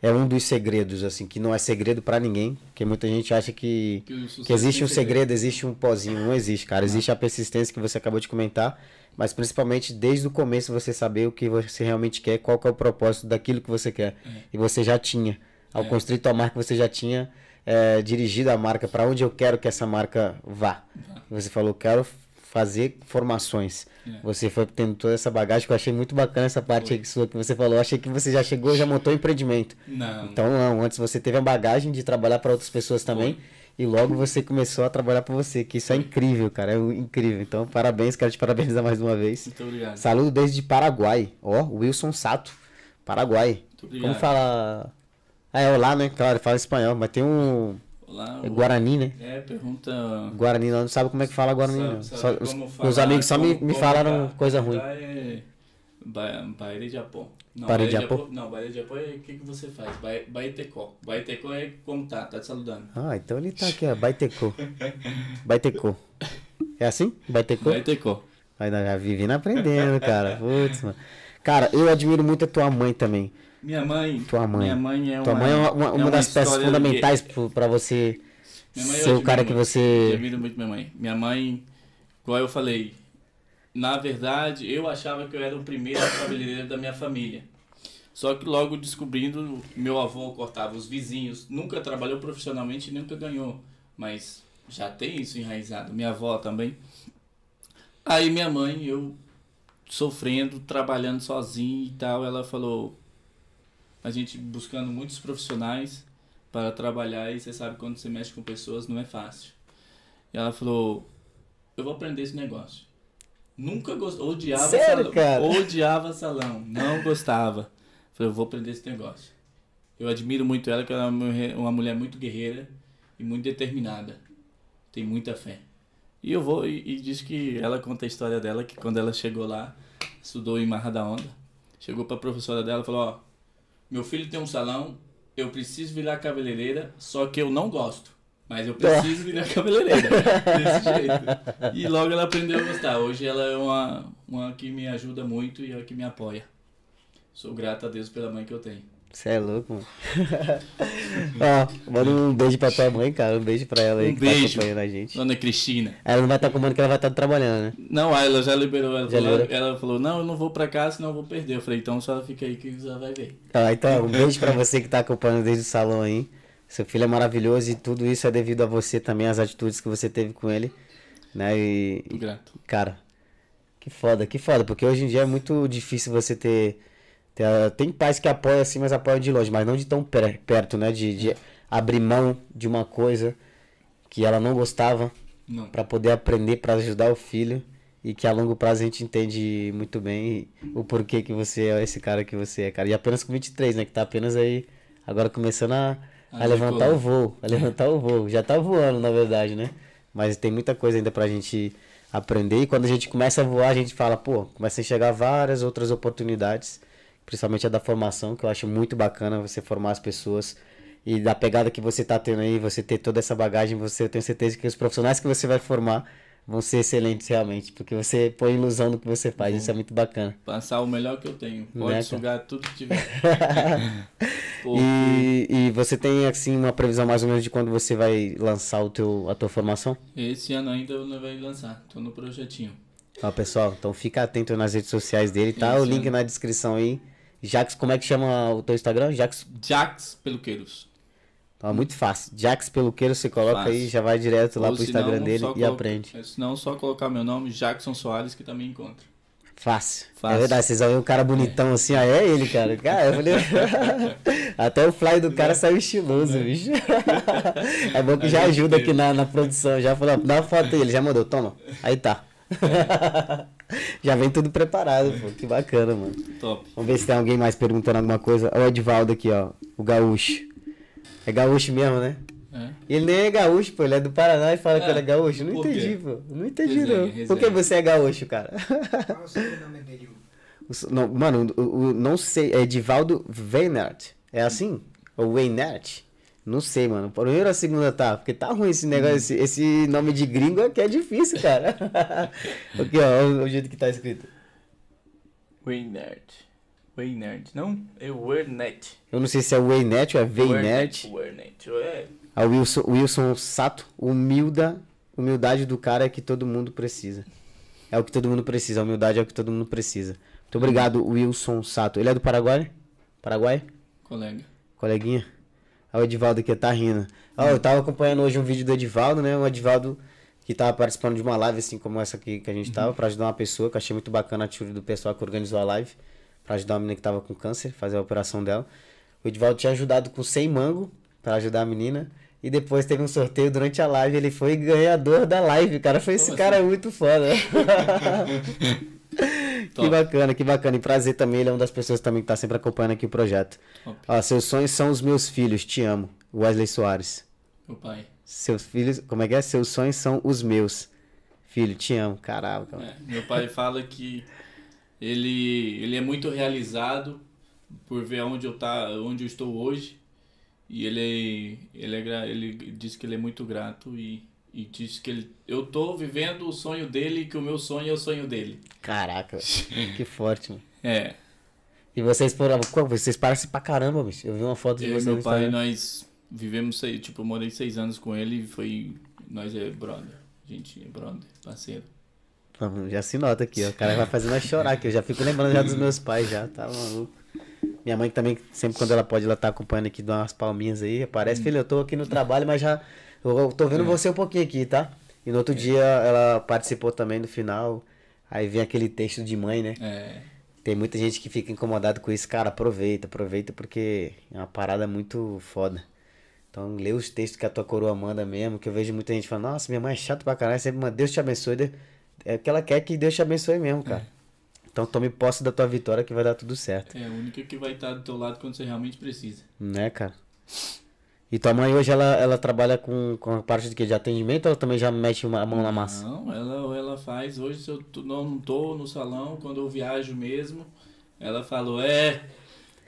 É um dos segredos, assim, que não é segredo pra ninguém. Porque muita gente acha que, Que que existe um segredo, existe um pozinho. Não existe, cara. Existe a persistência que você acabou de comentar. Mas principalmente desde o começo você saber o que você realmente quer, qual que é o propósito daquilo que você quer. E você já tinha. Ao É. construir tua marca, você já tinha é, dirigido a marca para onde eu quero que essa marca vá. Você falou, quero fazer formações. É. Você foi tendo toda essa bagagem, que eu achei muito bacana essa parte Foi. aí que sua que você falou. Eu achei que você já chegou, já montou um empreendimento. Não. Então não, antes você teve a bagagem de trabalhar para outras pessoas também. E logo você começou a trabalhar para você, que isso é incrível, cara, é incrível. Então, parabéns, quero te parabenizar mais uma vez. Muito obrigado. Saludo desde Paraguai. Ó, Wilson Sato, Paraguai. Como fala? Ah, é olá, né? Claro, fala espanhol, mas tem um Olá. é Guarani, né? É, pergunta. Guarani, não sabe como é que fala Guarani. Sabe- não. sabe Só- os, falar, meus amigos só me, como- me como falaram tá- coisa ruim. tá é ba- Baile de Japão. Não, Baile de Japão? Não, Baile de Japão é o que, que você faz? Ba- Baitecó. Baitecó é como tá, tá te saludando. Ah, então ele tá aqui, ó. Baitecô. Baitecô. É assim? Baitecó. Aí nós já vivendo aprendendo, cara. Putz, mano. Cara, eu admiro muito a tua mãe também. Minha mãe. Tua mãe. Minha mãe é uma. Tua mãe é uma, uma- uma das peças fundamentais pro- pra você Ser o cara que muito. Eu você. admiro muito minha mãe. Minha mãe, igual eu falei, na verdade, eu achava que eu era o primeiro cabeleireiro da minha família. Só que logo descobrindo, meu avô cortava os vizinhos. Nunca trabalhou profissionalmente e nunca ganhou. Mas já tem isso enraizado. Minha avó também. Aí minha mãe, eu sofrendo, trabalhando sozinho e tal, ela falou, a gente buscando muitos profissionais para trabalhar e você sabe quando você mexe com pessoas não é fácil. E ela falou, eu vou aprender esse negócio. Nunca gostou, odiava Sério, salão, cara? odiava salão, não <laughs> gostava. Falei, eu vou aprender esse negócio. Eu admiro muito ela, que ela é uma mulher- muito guerreira e muito determinada. Tem muita fé. E eu vou, e, e diz que ela conta a história dela, que quando ela chegou lá, estudou em Marra da Onda, chegou pra professora dela e falou, ó, meu filho tem um salão, eu preciso virar cabeleireira, só que eu não gosto. Mas eu preciso virar cabeleireira. Desse jeito. E logo ela aprendeu a gostar. Hoje ela é uma, uma que me ajuda muito e é a que me apoia. Sou grato a Deus pela mãe que eu tenho. Você é louco, mano. <laughs> Ó, manda um beijo pra tua mãe, cara. Um beijo pra ela aí Um que beijo. tá acompanhando a gente. Dona Cristina. Ela não vai estar comendo que ela vai estar trabalhando, né? Não, ela já liberou. Ela, Já falou, liberou? ela falou, não, eu não vou pra casa, senão eu vou perder. Eu falei, então só fica aí que você vai ver. Ah, então, um beijo pra você que tá acompanhando desde o salão aí. Seu filho é maravilhoso e tudo isso é devido a você também, as atitudes que você teve com ele, né? E, grato. cara, que foda, que foda, porque hoje em dia é muito difícil você ter. Ter a- tem pais que apoiam assim, mas apoiam de longe, mas não de tão per- perto, né? De, de abrir mão de uma coisa que ela não gostava. Pra poder aprender pra ajudar o filho e que a longo prazo a gente entende muito bem o porquê que você é esse cara que você é, cara. E apenas com 23, né? Que tá apenas aí agora começando a, a A levantar o voo. A levantar o voo. Já tá voando, na verdade, né? Mas tem muita coisa ainda pra gente aprender. E quando a gente começa a voar, a gente fala, pô, começa a enxergar várias outras oportunidades. Principalmente a da formação, que eu acho muito bacana você formar as pessoas. E da pegada que você tá tendo aí, você ter toda essa bagagem, você eu tenho certeza que os profissionais que você vai formar vão ser excelentes realmente, porque você põe ilusão no que você faz, isso é muito bacana. Passar o melhor que eu tenho. Pode Né, sugar tudo que tiver. <laughs> E, e você tem assim uma previsão mais ou menos de quando você vai lançar o teu, a tua formação? Esse ano ainda eu não vai lançar. Tô no projetinho. Ó, pessoal, então fica atento nas redes sociais dele, tá? Isso, o link né? na descrição aí. Jax, como é que chama o teu Instagram? Jax, Jax Peluqueiros. ó, muito fácil. Jax Peluqueiro, você coloca Fácil. aí, já vai direto lá Ou pro senão, Instagram dele só e coloca- aprende. Se não, só colocar meu nome, Jackson Soares, que também encontra. Fácil. Fácil. É verdade, vocês vão ver um cara bonitão assim, ó, é ele, cara. Cara, eu falei. <laughs> Até o fly do cara saiu estiloso, bicho. <laughs> é bom que já ajuda aqui na, na produção. Já falou, dá uma foto aí, ele já mandou, toma. Aí tá. <laughs> <laughs> já vem tudo preparado, pô. Que bacana, mano. Top. Vamos ver se tem alguém mais perguntando alguma coisa. Olha o Edvaldo aqui, ó. O gaúcho. É gaúcho mesmo, né? É. Ele nem é gaúcho, pô. Ele é do Paraná e fala É, que ele é gaúcho. Não por quê? entendi, pô. Não entendi, Resenha, não. resenha. Por que você é gaúcho, cara? Qual o sobrenome dele? <laughs> Não, mano, o, o- não sei. É Edivaldo Weinert. É assim? Ou Weinert? Não sei, mano. Primeiro ou segunda tá? Porque tá ruim esse negócio. Esse, esse nome de gringo é que é difícil, cara. <laughs> Aqui, ó. O, o jeito que tá escrito. Waynerd. Waynerd. Não? É Wernet. Eu não sei se é Weinert ou é Weinert. Wernet. É. A Wilson, Wilson Sato. Humilda, humildade do cara é que todo mundo precisa. É o que todo mundo precisa. A humildade é o que todo mundo precisa. Muito obrigado, Wilson Sato. Ele é do Paraguai? Paraguai? Colega. Coleguinha? Olha o Edivaldo aqui, tá rindo. Ó, eu tava acompanhando hoje um vídeo do Edivaldo, né? O Edivaldo que tava participando de uma live, assim como essa aqui que a gente tava, pra ajudar uma pessoa, que eu achei muito bacana a atitude do pessoal que organizou a live, pra ajudar uma menina que tava com câncer, fazer a operação dela. O Edivaldo tinha ajudado com 100 mango pra ajudar a menina. E depois teve um sorteio durante a live, ele foi ganhador da live, cara. Foi esse Como cara é muito foda. <laughs> <laughs> que bacana, que bacana. E prazer também, ele é uma das pessoas também que tá sempre acompanhando aqui o projeto. Ó, seus sonhos são os meus filhos, te amo. Wesley Soares. Meu pai. Seus filhos, como é que é? Seus sonhos são os meus. Filho, te amo. Caraca. É, meu pai fala que ele, ele é muito realizado por ver onde eu, tá, onde eu estou hoje. E ele, ele, é, ele diz que ele é muito grato e, e diz que ele, eu tô vivendo o sonho dele e que o meu sonho é o sonho dele. Caraca, <laughs> que forte, mano. É, E vocês foram. Vocês parecem pra caramba, bicho. Eu vi uma foto de eu vocês meu pai, Instagram. nós, Vivemos, seis, tipo, eu morei seis anos com ele e foi. Nós é brother. Gente, é brother, parceiro. Já se nota aqui, ó. O cara vai fazendo nós chorar aqui. Eu já fico lembrando já dos <laughs> meus pais já, tá maluco. Minha mãe também, sempre quando ela pode, ela tá acompanhando aqui, dá umas palminhas aí. Aparece, filho, eu tô aqui no trabalho, mas já. Eu tô vendo É. você um pouquinho aqui, tá? E no outro dia ela participou também do final. Aí vem aquele texto de mãe, né? É. Tem muita gente que fica incomodado com isso. Cara, aproveita, aproveita porque é uma parada muito foda. Então lê os textos que a tua coroa manda mesmo, que eu vejo muita gente falando, nossa, minha mãe é chata pra caralho, sempre manda, Deus te abençoe. Deus-" É o que ela quer que Deus te abençoe mesmo, cara. Então tome posse da tua vitória que vai dar tudo certo. É a única que vai estar do teu lado quando você realmente precisa. Né, cara? E tua mãe hoje, ela, ela trabalha com, com a parte de, quê? de atendimento ou ela também já mete uma mão na massa? Não, ela, ela faz. Hoje, se eu não, tô no salão, quando eu viajo mesmo, ela falou: É,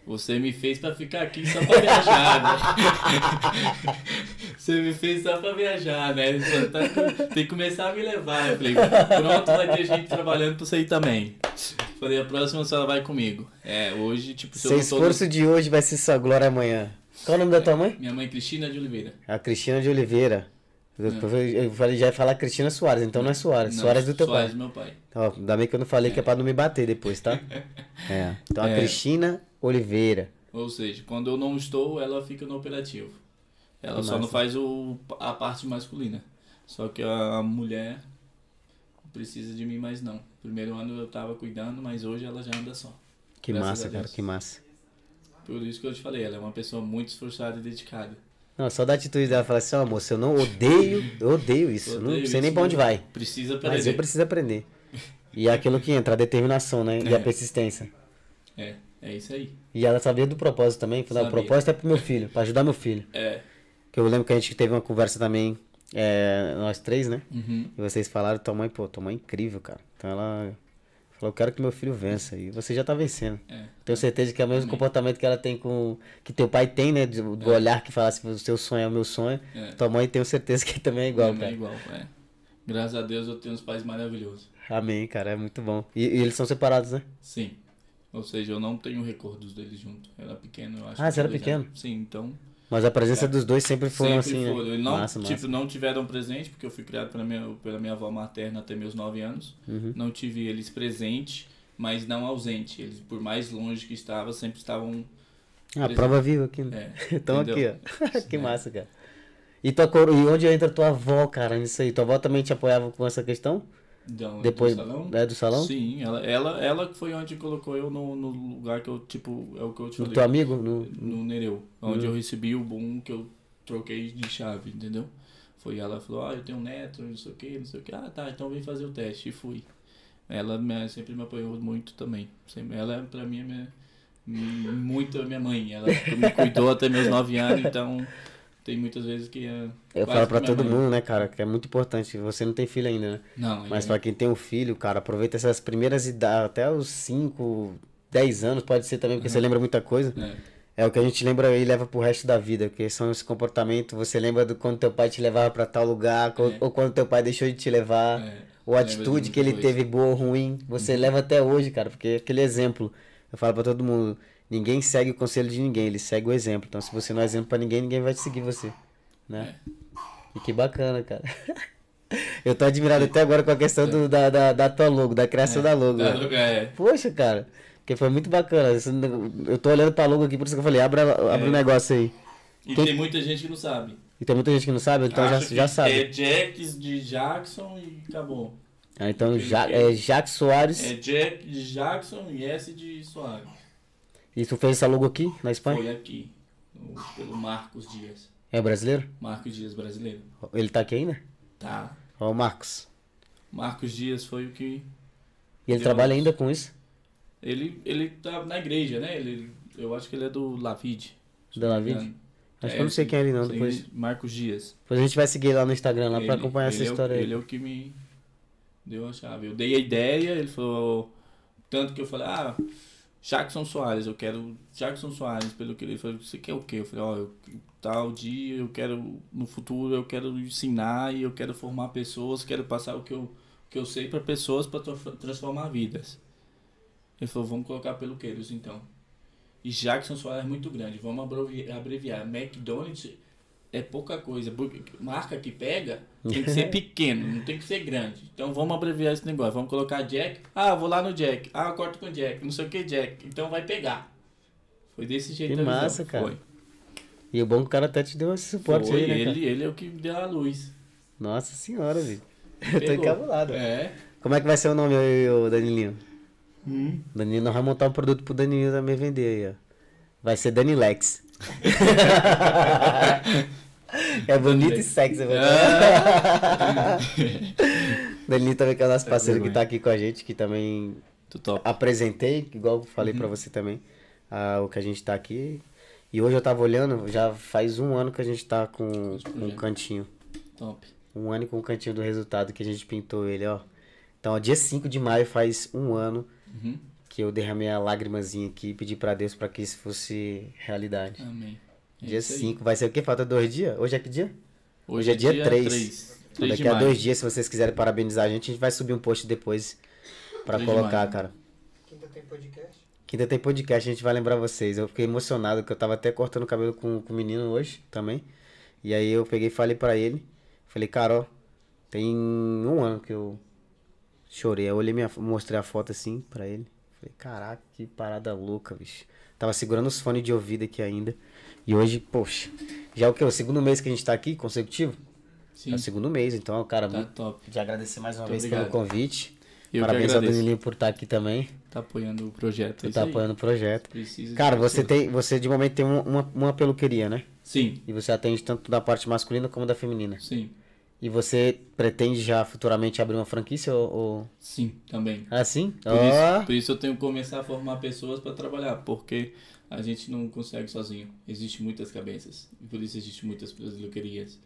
você me fez pra ficar aqui só pra viajar, né? <laughs> você me fez só pra viajar, né? Tá tem que começar a me levar. Eu falei: Pronto, vai ter gente trabalhando pra você aí também. Falei: A próxima senhora vai comigo. É, hoje, tipo, se eu Seu no- esforço de hoje vai ser sua glória amanhã. Qual o nome da tua mãe? Minha mãe Cristina de Oliveira. A Cristina de Oliveira. Eu, eu falei, já ia falar Cristina Soares, então não é Soares. Não, Soares do teu Soares pai. do meu pai. Ó, ainda bem que eu não falei que é pra não me bater depois, tá? <laughs> É. Então a É. Cristina Oliveira. Ou seja, quando eu não estou, ela fica no operativo. Ela Que só não massa. faz o, a parte masculina. Só que a mulher precisa de mim mais não. Primeiro ano eu tava cuidando, mas hoje ela já anda só. Que Graças massa, cara, que massa. Por isso que eu te falei, ela é uma pessoa muito esforçada e dedicada. Não, só da atitude dela, falar assim, ó, moça, eu não odeio, eu odeio isso. eu não Odeio sei nem isso, pra onde mas vai. Precisa Mas aprender. eu preciso aprender. E é aquilo que entra, a determinação, né? E a É. persistência. É, é isso aí. E ela sabia do propósito também. Falou, o propósito é pro meu filho, pra ajudar meu filho. É. Que eu lembro que a gente teve uma conversa também, é, nós três, né? Uhum. E vocês falaram, tua mãe, pô, tua mãe é incrível, cara. Então ela falou, eu quero que meu filho vença. E você já tá vencendo. É. Tenho certeza que é o mesmo Amém. comportamento que ela tem com. Que teu pai tem, né? Do, do olhar que fala assim, o seu sonho é o meu sonho. É. Tua mãe tenho certeza que também é igual, Minha mãe cara. é igual, é. Graças a Deus eu tenho uns pais maravilhosos. Amém, cara, é muito bom. E, e eles são separados, né? Sim. Ou seja, eu não tenho recordos deles junto. Eu era pequeno, eu acho. Ah, que você era pequeno? anos. Sim, então. Mas a presença dos dois sempre sempre assim, foram. né? Não, massa, tipo, massa. não tiveram presente, porque eu fui criado pela minha, pela minha avó materna até meus 9 anos. Uhum. Não tive eles presente, mas não ausente. Eles, por mais longe que estavam, sempre estavam. Ah, prova viva aqui, né? É, <laughs> Então aqui, ó. <laughs> que massa, cara. E, tua e onde entra tua avó, cara, nisso aí? Tua avó também te apoiava com essa questão? Depois do salão? é, do salão? Sim, ela, ela, ela foi onde colocou eu no, no lugar que eu, tipo, é o que eu te falei. teu amigo? No... no Nereu, onde eu recebi o boom que eu troquei de chave, entendeu? Foi ela falou, ah, eu tenho um neto, não sei o que, não sei o que. Ah, tá, então vem fazer o teste. E fui. Ela me- sempre me apoiou muito também. Sempre, ela, pra mim, é minha, muito a minha mãe. Ela me cuidou até meus nove anos, então tem muitas vezes que é Eu falo minha todo mãe. mundo, né, cara, que é muito importante. Você não tem filho ainda, né? Não, Mas é- pra quem tem um filho, cara, aproveita essas primeiras idades, até os 5, 10 anos, pode ser também, porque você lembra muita coisa. é, É o que a gente lembra e leva pro resto da vida, porque são esse comportamento, você lembra do quando teu pai te levava pra tal lugar, É. ou quando teu pai deixou de te levar, é, ou a atitude que ele coisa. Uhum. teve boa ou ruim, você leva até hoje, cara, porque é aquele exemplo, eu falo pra todo mundo, ninguém segue o conselho de ninguém, ele segue o exemplo. Então se você não é exemplo pra ninguém, ninguém vai te seguir você, né? E que bacana, cara. <laughs> Eu tô admirado até agora com a questão do, da, da, da tua logo, da criação da logo. Tá, né? é, Poxa, cara, que foi muito bacana. Eu tô olhando pra logo aqui, por isso que eu falei, abre, abre um negócio aí. E Quem- tem muita gente que não sabe. E tem muita gente que não sabe, então já, Acha que já sabe. É Jacks de Jackson e acabou. Ah, então ja, é Jacques Soares. É Jack de Jackson e S de Soares. E tu fez essa logo aqui, na Espanha? Foi aqui, pelo Marcos Dias. É brasileiro? Marcos Dias brasileiro. Ele tá aqui ainda? Tá. Ó, o Marcos. Marcos Dias foi o que. E ele trabalha ainda com isso? Ele, ele tá na igreja, né? Ele, eu acho que ele é do Lavide. Da Lavide? Acho que eu não sei quem é ele não, depois. Marcos Dias. Depois a gente vai seguir lá no Instagram lá pra Ele- acompanhar essa é história aí. Ele é o que me deu a chave. Eu dei a ideia, ele falou. Tanto que eu falei, ah, Jackson Soares, eu quero. Jackson Soares, pelo que ele falou, você quer o quê? Eu falei, ó, tal dia eu quero. No futuro eu quero ensinar e eu quero formar pessoas, quero passar o que eu, que eu sei para pessoas para transformar vidas. Ele falou, vamos colocar pelo Queiros então. E Jackson Soares é muito grande, vamos abrevi- abreviar. McDonald's é pouca coisa. Marca que pega <laughs> tem que ser pequeno, não tem que ser grande. Então vamos abreviar esse negócio. Vamos colocar Jack. Ah, vou lá no Jack. Ah, eu corto com Jack. Não sei o que, Jack. Então vai pegar. Foi desse jeito Que a visão. massa, cara. Foi. E o bom que o cara até te deu esse suporte Foi aí, né, ele, ele é o que deu a luz. Nossa senhora, velho. Eu tô encabulado. É. Como é que vai ser o nome aí, ô Danilinho? Hum. Danilo, nós vamos montar um produto pro Danilinho também vender aí, ó. Vai ser Danilex. É bonito e sexy, velho. Ah. Danilinho também que é o nosso parceiro que tá aqui com a gente, que também apresentei, igual eu falei pra você também, ah, o que a gente tá aqui. E hoje eu tava olhando, já faz um ano que a gente tá com, com um cantinho. Top. Um ano e com o cantinho do resultado que a gente pintou ele, ó. Então, ó, dia 5 de maio faz um ano Uhum. Que eu derramei a lágrimazinha aqui e pedi pra Deus pra que isso fosse realidade. Amém. É dia isso aí. 5, vai ser o quê? Falta dois dias? Hoje é que dia? Hoje, é dia três. 3. Então, daqui a dois dias, se vocês quiserem parabenizar a gente, a gente vai subir um post depois pra Três de colocar, maio. cara. Quinta tem podcast. Quinta tem podcast, a gente vai lembrar vocês. Eu fiquei emocionado, que eu tava até cortando o cabelo com, com o menino hoje também. E aí eu peguei e falei pra ele. Falei, cara, ó, tem um ano que eu chorei. Eu olhei minha, mostrei a foto assim pra ele. Falei, caraca, que parada louca, bicho. Tava segurando os fones de ouvido aqui ainda. E hoje, poxa, já é o que? O segundo mês que a gente tá aqui, consecutivo? Sim, É o segundo mês, então, cara, tá muito top. de agradecer mais uma Muito vez obrigado. pelo convite. Eu Parabéns ao. Danilinho por estar aqui também. Tá apoiando o projeto. isso estar aí. apoiando o projeto. Precisa de Cara, você tem, você de momento tem uma, uma, uma peluqueria, né? Sim, E você atende tanto da parte masculina como da feminina. sim, E você pretende já futuramente abrir uma franquia ou... sim, também. assim? Por, Ó, isso, por isso eu tenho que começar a formar pessoas para trabalhar, porque a gente não consegue sozinho. Existem muitas cabeças, e por isso existem muitas peluquerias.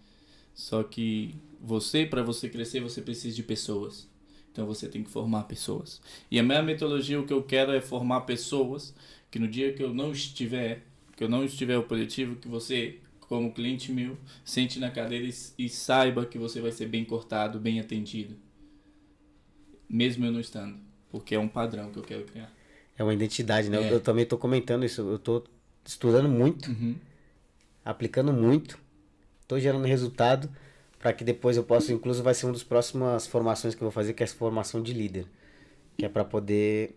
Só que você, para você crescer, você precisa de pessoas. Então você tem que formar pessoas. E a minha metodologia, o que eu quero é formar pessoas que no dia que eu não estiver, que eu não estiver operativo, que você, como cliente meu, sente na cadeira e, e saiba que você vai ser bem cortado, bem atendido. Mesmo eu não estando. Porque é um padrão que eu quero criar. é uma identidade, né? Eu- É. Eu, também tô comentando isso. Eu tô estudando muito, Uhum. aplicando muito. Tô gerando resultado para que depois eu possa... Inclusive vai ser uma das próximas formações que eu vou fazer, que é a formação de líder. Que é para poder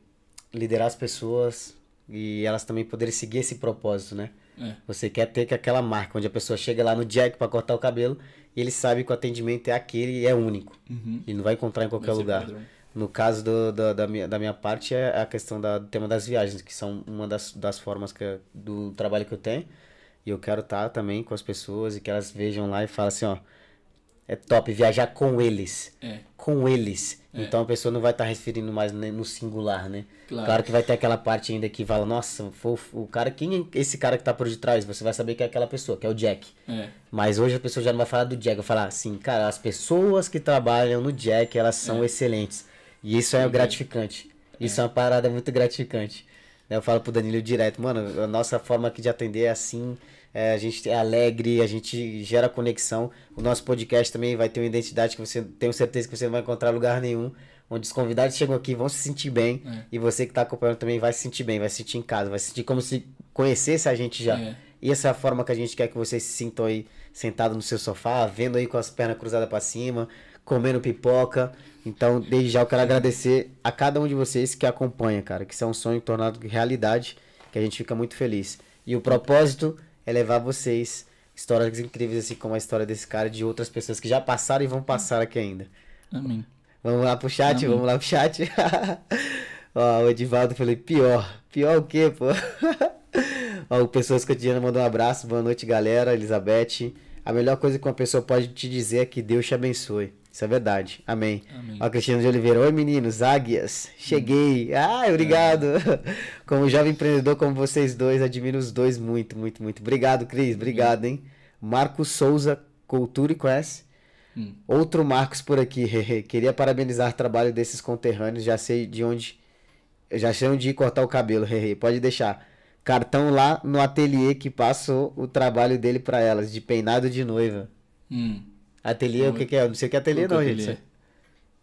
liderar as pessoas e elas também poderem seguir esse propósito, né? É. Você quer ter que aquela marca onde a pessoa chega lá no Jack para cortar o cabelo e ele sabe que o atendimento é aquele e é único. Uhum. Ele não vai encontrar em qualquer lugar. No caso do, da, da, minha, da minha parte é a questão da, do tema das viagens, que são uma das, das formas que, eu- do trabalho que eu tenho. E eu quero estar também com as pessoas e que elas vejam lá e falem assim, ó. É top viajar com eles. É, Com eles. É. Então a pessoa não vai estar referindo mais no singular, né? Claro. Claro que vai ter aquela parte ainda que fala, nossa, foi o- cara, quem é esse cara que tá por detrás? Você vai saber que é aquela pessoa, que é o Jack. é, Mas hoje a pessoa já não vai falar do Jack, vai falar assim, cara, as pessoas que trabalham no Jack, elas são excelentes. E isso é gratificante. Isso é. uma parada muito gratificante. Eu falo pro Danilo direto, mano, a nossa forma aqui de atender é assim, é, a gente é alegre, a gente gera conexão. O nosso podcast também vai ter uma identidade que você tenho certeza que você não vai encontrar lugar nenhum. Onde os convidados chegam aqui vão se sentir bem. É. E você que tá acompanhando também vai se sentir bem, vai se sentir em casa, vai se sentir como se conhecesse a gente já. É. E essa é a forma que a gente quer que vocês se sintam aí sentado no seu sofá, vendo aí com as pernas cruzadas para cima, comendo pipoca. Então, desde já eu quero agradecer a cada um de vocês que acompanha, cara, que isso é um sonho tornado realidade, que a gente fica muito feliz. E o propósito é levar vocês histórias incríveis assim como a história desse cara e de outras pessoas que já passaram e vão passar aqui ainda. amém. Vamos lá pro chat, Amém. vamos lá pro chat. <laughs> Ó, o Edivaldo falei, pior. Pior o quê, pô? <laughs> Ó, o Pessoas Cotidianas mandou um abraço. Boa noite, galera. Elizabeth. A melhor coisa que uma pessoa pode te dizer é que Deus te abençoe. Isso é verdade. Amém. Amém. Ó, Cristiano de Oliveira. Oi, meninos. Águias. Cheguei. Ah, obrigado. <laughs> Como jovem empreendedor como vocês dois, admiro os dois muito, muito, muito. Obrigado, Cris. Obrigado, hein? Marcos Souza, Cultura e conhece? Hum. Outro Marcos por aqui. <laughs> Queria parabenizar o trabalho desses conterrâneos. Já sei de onde. Já sei onde ir cortar o cabelo. Pode deixar. Cartão lá no ateliê que passou o trabalho dele pra elas, de peinado de noiva. Hum. Ateliê, o que, que é? Não sei o que é ateliê, não, é gente. ateliê?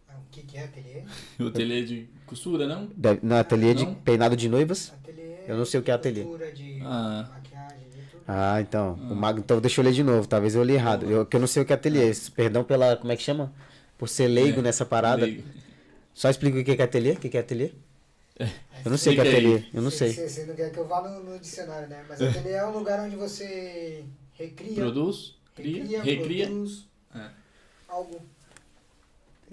Ah, O que, que é ateliê? <laughs> O ateliê de costura, não? Deve- No ateliê de Não? peinado de noivas? Ateliê Eu não sei o que é ateliê. costura, de Ah. maquiagem, de tudo. Ah, então. O mago, então deixa eu ler de novo, talvez eu li errado. Eu, que eu não sei o que é ateliê. Perdão pela. Como é que chama? Por ser leigo É, nessa parada. Leigo. Só explica o que é ateliê? O que é ateliê? Eu não sei o que é ateliê. Eu não sei. Você, você não quer que eu vá no, no dicionário, né? Mas ateliê é um lugar onde você recria, Produz, cria, recria, recria. produz É. algo.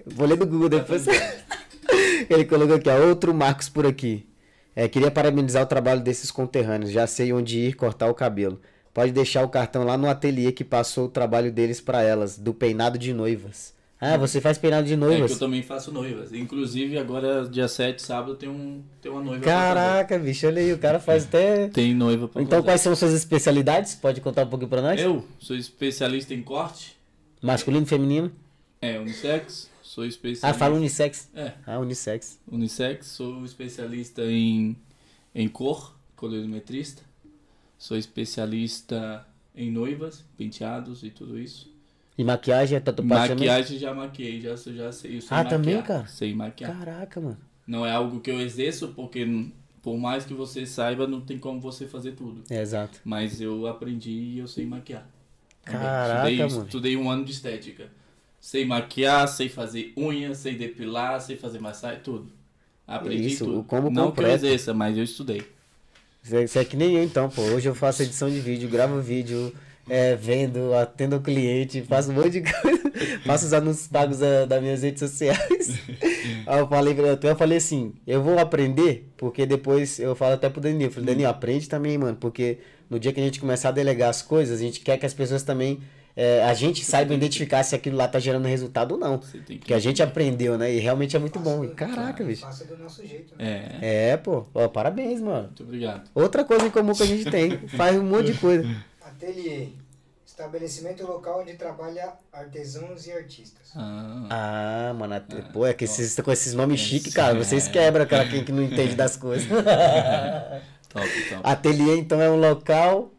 Vou ler do Google depois. <laughs> Ele colocou aqui, ó, outro Marcos por aqui. É, queria parabenizar o trabalho desses conterrâneos. Já sei onde ir cortar o cabelo. Pode deixar o cartão lá no ateliê que passou o trabalho deles pra elas, do peinado de noivas. Ah, você faz peinado de É que noivas? eu também faço noivas. Inclusive, agora, dia 7, sábado, tem, um, tem uma noiva. Caraca, bicho, olha aí, o cara faz até. Tem noiva pra Então, fazer. quais são suas especialidades? Pode contar um pouquinho pra nós? Eu sou especialista em corte. Masculino, feminino? É, unissex. Sou especialista... Ah, fala unissex. É, Ah, unissex. unissex. Sou especialista em, em cor, colorimetrista. Sou especialista em noivas, penteados e tudo isso. E maquiagem, é tatuagem? Maquiagem já maquiei, já, já sei. Eu sei Ah, maquiar, também, cara? Sei maquiar. Caraca, mano. Não é algo que eu exerço, porque por mais que você saiba, não tem como você fazer tudo. É, exato. Mas eu aprendi e eu sei maquiar. Caraca, estudei, mano. Estudei um ano de estética. Sei maquiar, sei fazer unha, sei depilar, sei fazer massagem, tudo. Aprendi Isso, tudo. o combo Não que eu completo. exerça, mas eu estudei. Você você é que nem eu então, pô. Hoje eu faço edição de vídeo, gravo vídeo, é, vendo, atendo o cliente, faço um monte de coisa. <laughs> faço os anúncios pagos da, das minhas redes sociais. <laughs> Aí eu falei, eu falei assim, eu vou aprender, porque depois eu falo até pro Danilo, eu falei, Danilo, aprende também, mano, porque no dia que a gente começar a delegar as coisas, a gente quer que as pessoas também, é, a gente saiba identificar se aquilo lá tá gerando resultado ou não. Que. Porque a gente aprendeu, né? E realmente é muito bom. Do- caraca, bicho. Faça do nosso jeito, né? É, É, pô. Ó, parabéns, mano. muito obrigado. Outra coisa em comum que a gente tem. <laughs> Faz um monte de coisa. Ateliê. Estabelecimento local onde trabalha artesãos e artistas. Ah, Ah, mano, até- pô, é que esses, com esses nomes É, chiques, cara, vocês é. quebram, cara, quem que não entende das coisas. <laughs> <laughs> top, top. Ateliê, então, é um local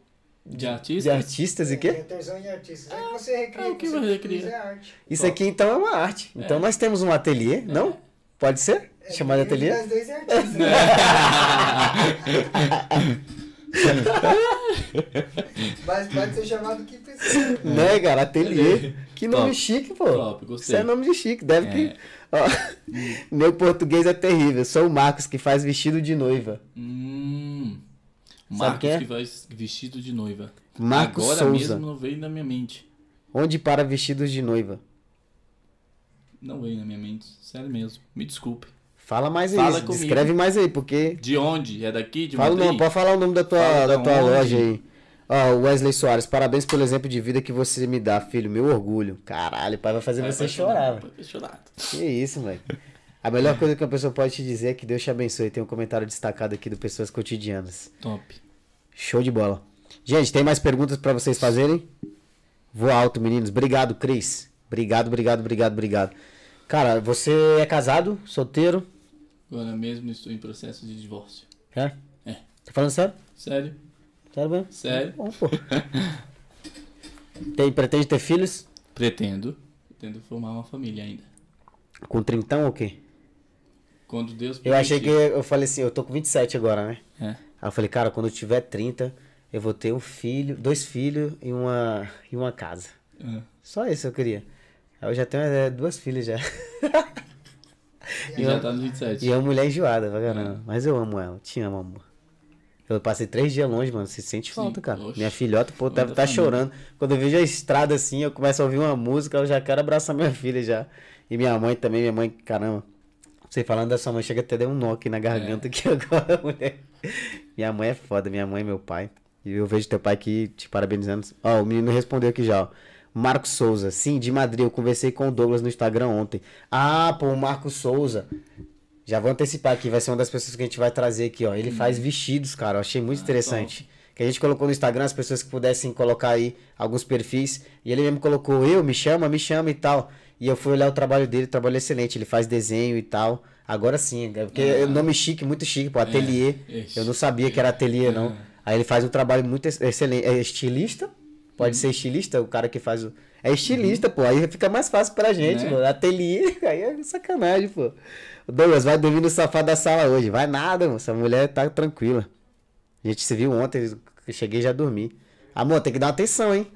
De de artista? artistas e É, quê? artesão e artistas. É que você recria, é o que você recria. é arte. Isso aqui, então, é uma arte. Então, nós temos um ateliê, não? Pode ser? É, Chamado ateliê? das dois é <laughs> artista. Né? <laughs> Mas pode ser chamado o que precisa. Né, cara? Ateliê. Que nome Top. chique, pô. Top, gostei. Isso é nome de chique. Deve É. que. Ó, <laughs> meu português é terrível. Sou o Marcos que faz vestido de noiva. Hum. Marcos quem é? que faz vestido de noiva. Marcos Agora Souza. mesmo não veio na minha mente. Onde para vestidos de noiva? Não veio na minha mente. Sério mesmo. Me desculpe. Fala mais aí. Fala comigo. Descreve mais aí, porque. De onde? É daqui? De Fala Madrid? nome, pode falar o nome da tua, Fala da da tua loja aí. Ó, Wesley Soares, parabéns pelo exemplo de vida que você me dá, filho. Meu orgulho. Caralho, pai vai fazer Vai você chorar. apaixonar. Que isso, velho. A melhor coisa que uma pessoa pode te dizer é que Deus te abençoe. Tem um comentário destacado aqui do Pessoas Cotidianas. Top. Show de bola. Gente, tem mais perguntas pra vocês fazerem? Vou alto, meninos. Obrigado, Cris. Obrigado, obrigado, obrigado, obrigado. Cara, você é casado? Solteiro? Agora mesmo estou em processo de divórcio. É? É. Tá falando sério? Sério? Sério mesmo? Sério? Bom, pô. Tem, pretende ter filhos? Pretendo. Pretendo formar uma família ainda. Com trintão ou quê? Quando Deus Eu achei que permitir. eu falei assim, eu tô com 27 agora, né? É. Aí eu falei, cara, quando eu tiver 30, eu vou ter um filho, dois filhos e uma, e uma casa. É. Só isso eu queria. Aí eu já tenho é, duas filhas já. <laughs> E já tá nos 27. E é uma mulher enjoada, pra caramba. Mas eu amo ela, te amo, amor. Eu passei três dias longe, mano. Você sente falta, cara. oxe. Minha filhota, pô, deve tá família. chorando. Quando eu vejo a estrada assim, eu começo a ouvir uma música, eu já quero abraçar minha filha já. E minha mãe também, minha mãe, caramba. Você falando da sua mãe, chega até dar um nó aqui na garganta aqui <laughs> agora, mulher. Minha mãe é foda, minha mãe e meu pai. E eu vejo teu pai aqui te parabenizando. Ó, o menino respondeu aqui já, ó. Marcos Souza, sim, de Madrid. Eu conversei com o Douglas no Instagram ontem. Ah, pô, o Marcos Souza. Já vou antecipar aqui, vai ser uma das pessoas que a gente vai trazer aqui, ó. Ele faz vestidos, cara. Eu achei muito interessante. Que a gente colocou no Instagram as pessoas que pudessem colocar aí alguns perfis. E ele mesmo colocou, eu, me chama, me chama e tal. E eu fui olhar o trabalho dele, trabalho excelente. Ele faz desenho e tal. Agora sim, é porque é um nome chique, muito chique, pô, ateliê. ixi. eu não sabia que era ateliê, não. Aí ele faz um trabalho muito ex- excelente. É estilista? Pode ser estilista, o cara que faz o. É estilista, pô. Aí fica mais fácil pra gente, Né? pô. Ateliê, <laughs> aí é sacanagem, pô. O Douglas vai dormir no sofá da sala hoje. Vai nada, mano. Essa mulher tá tranquila. A gente se viu ontem, eu cheguei e já dormi. Amor, tem que dar atenção, hein?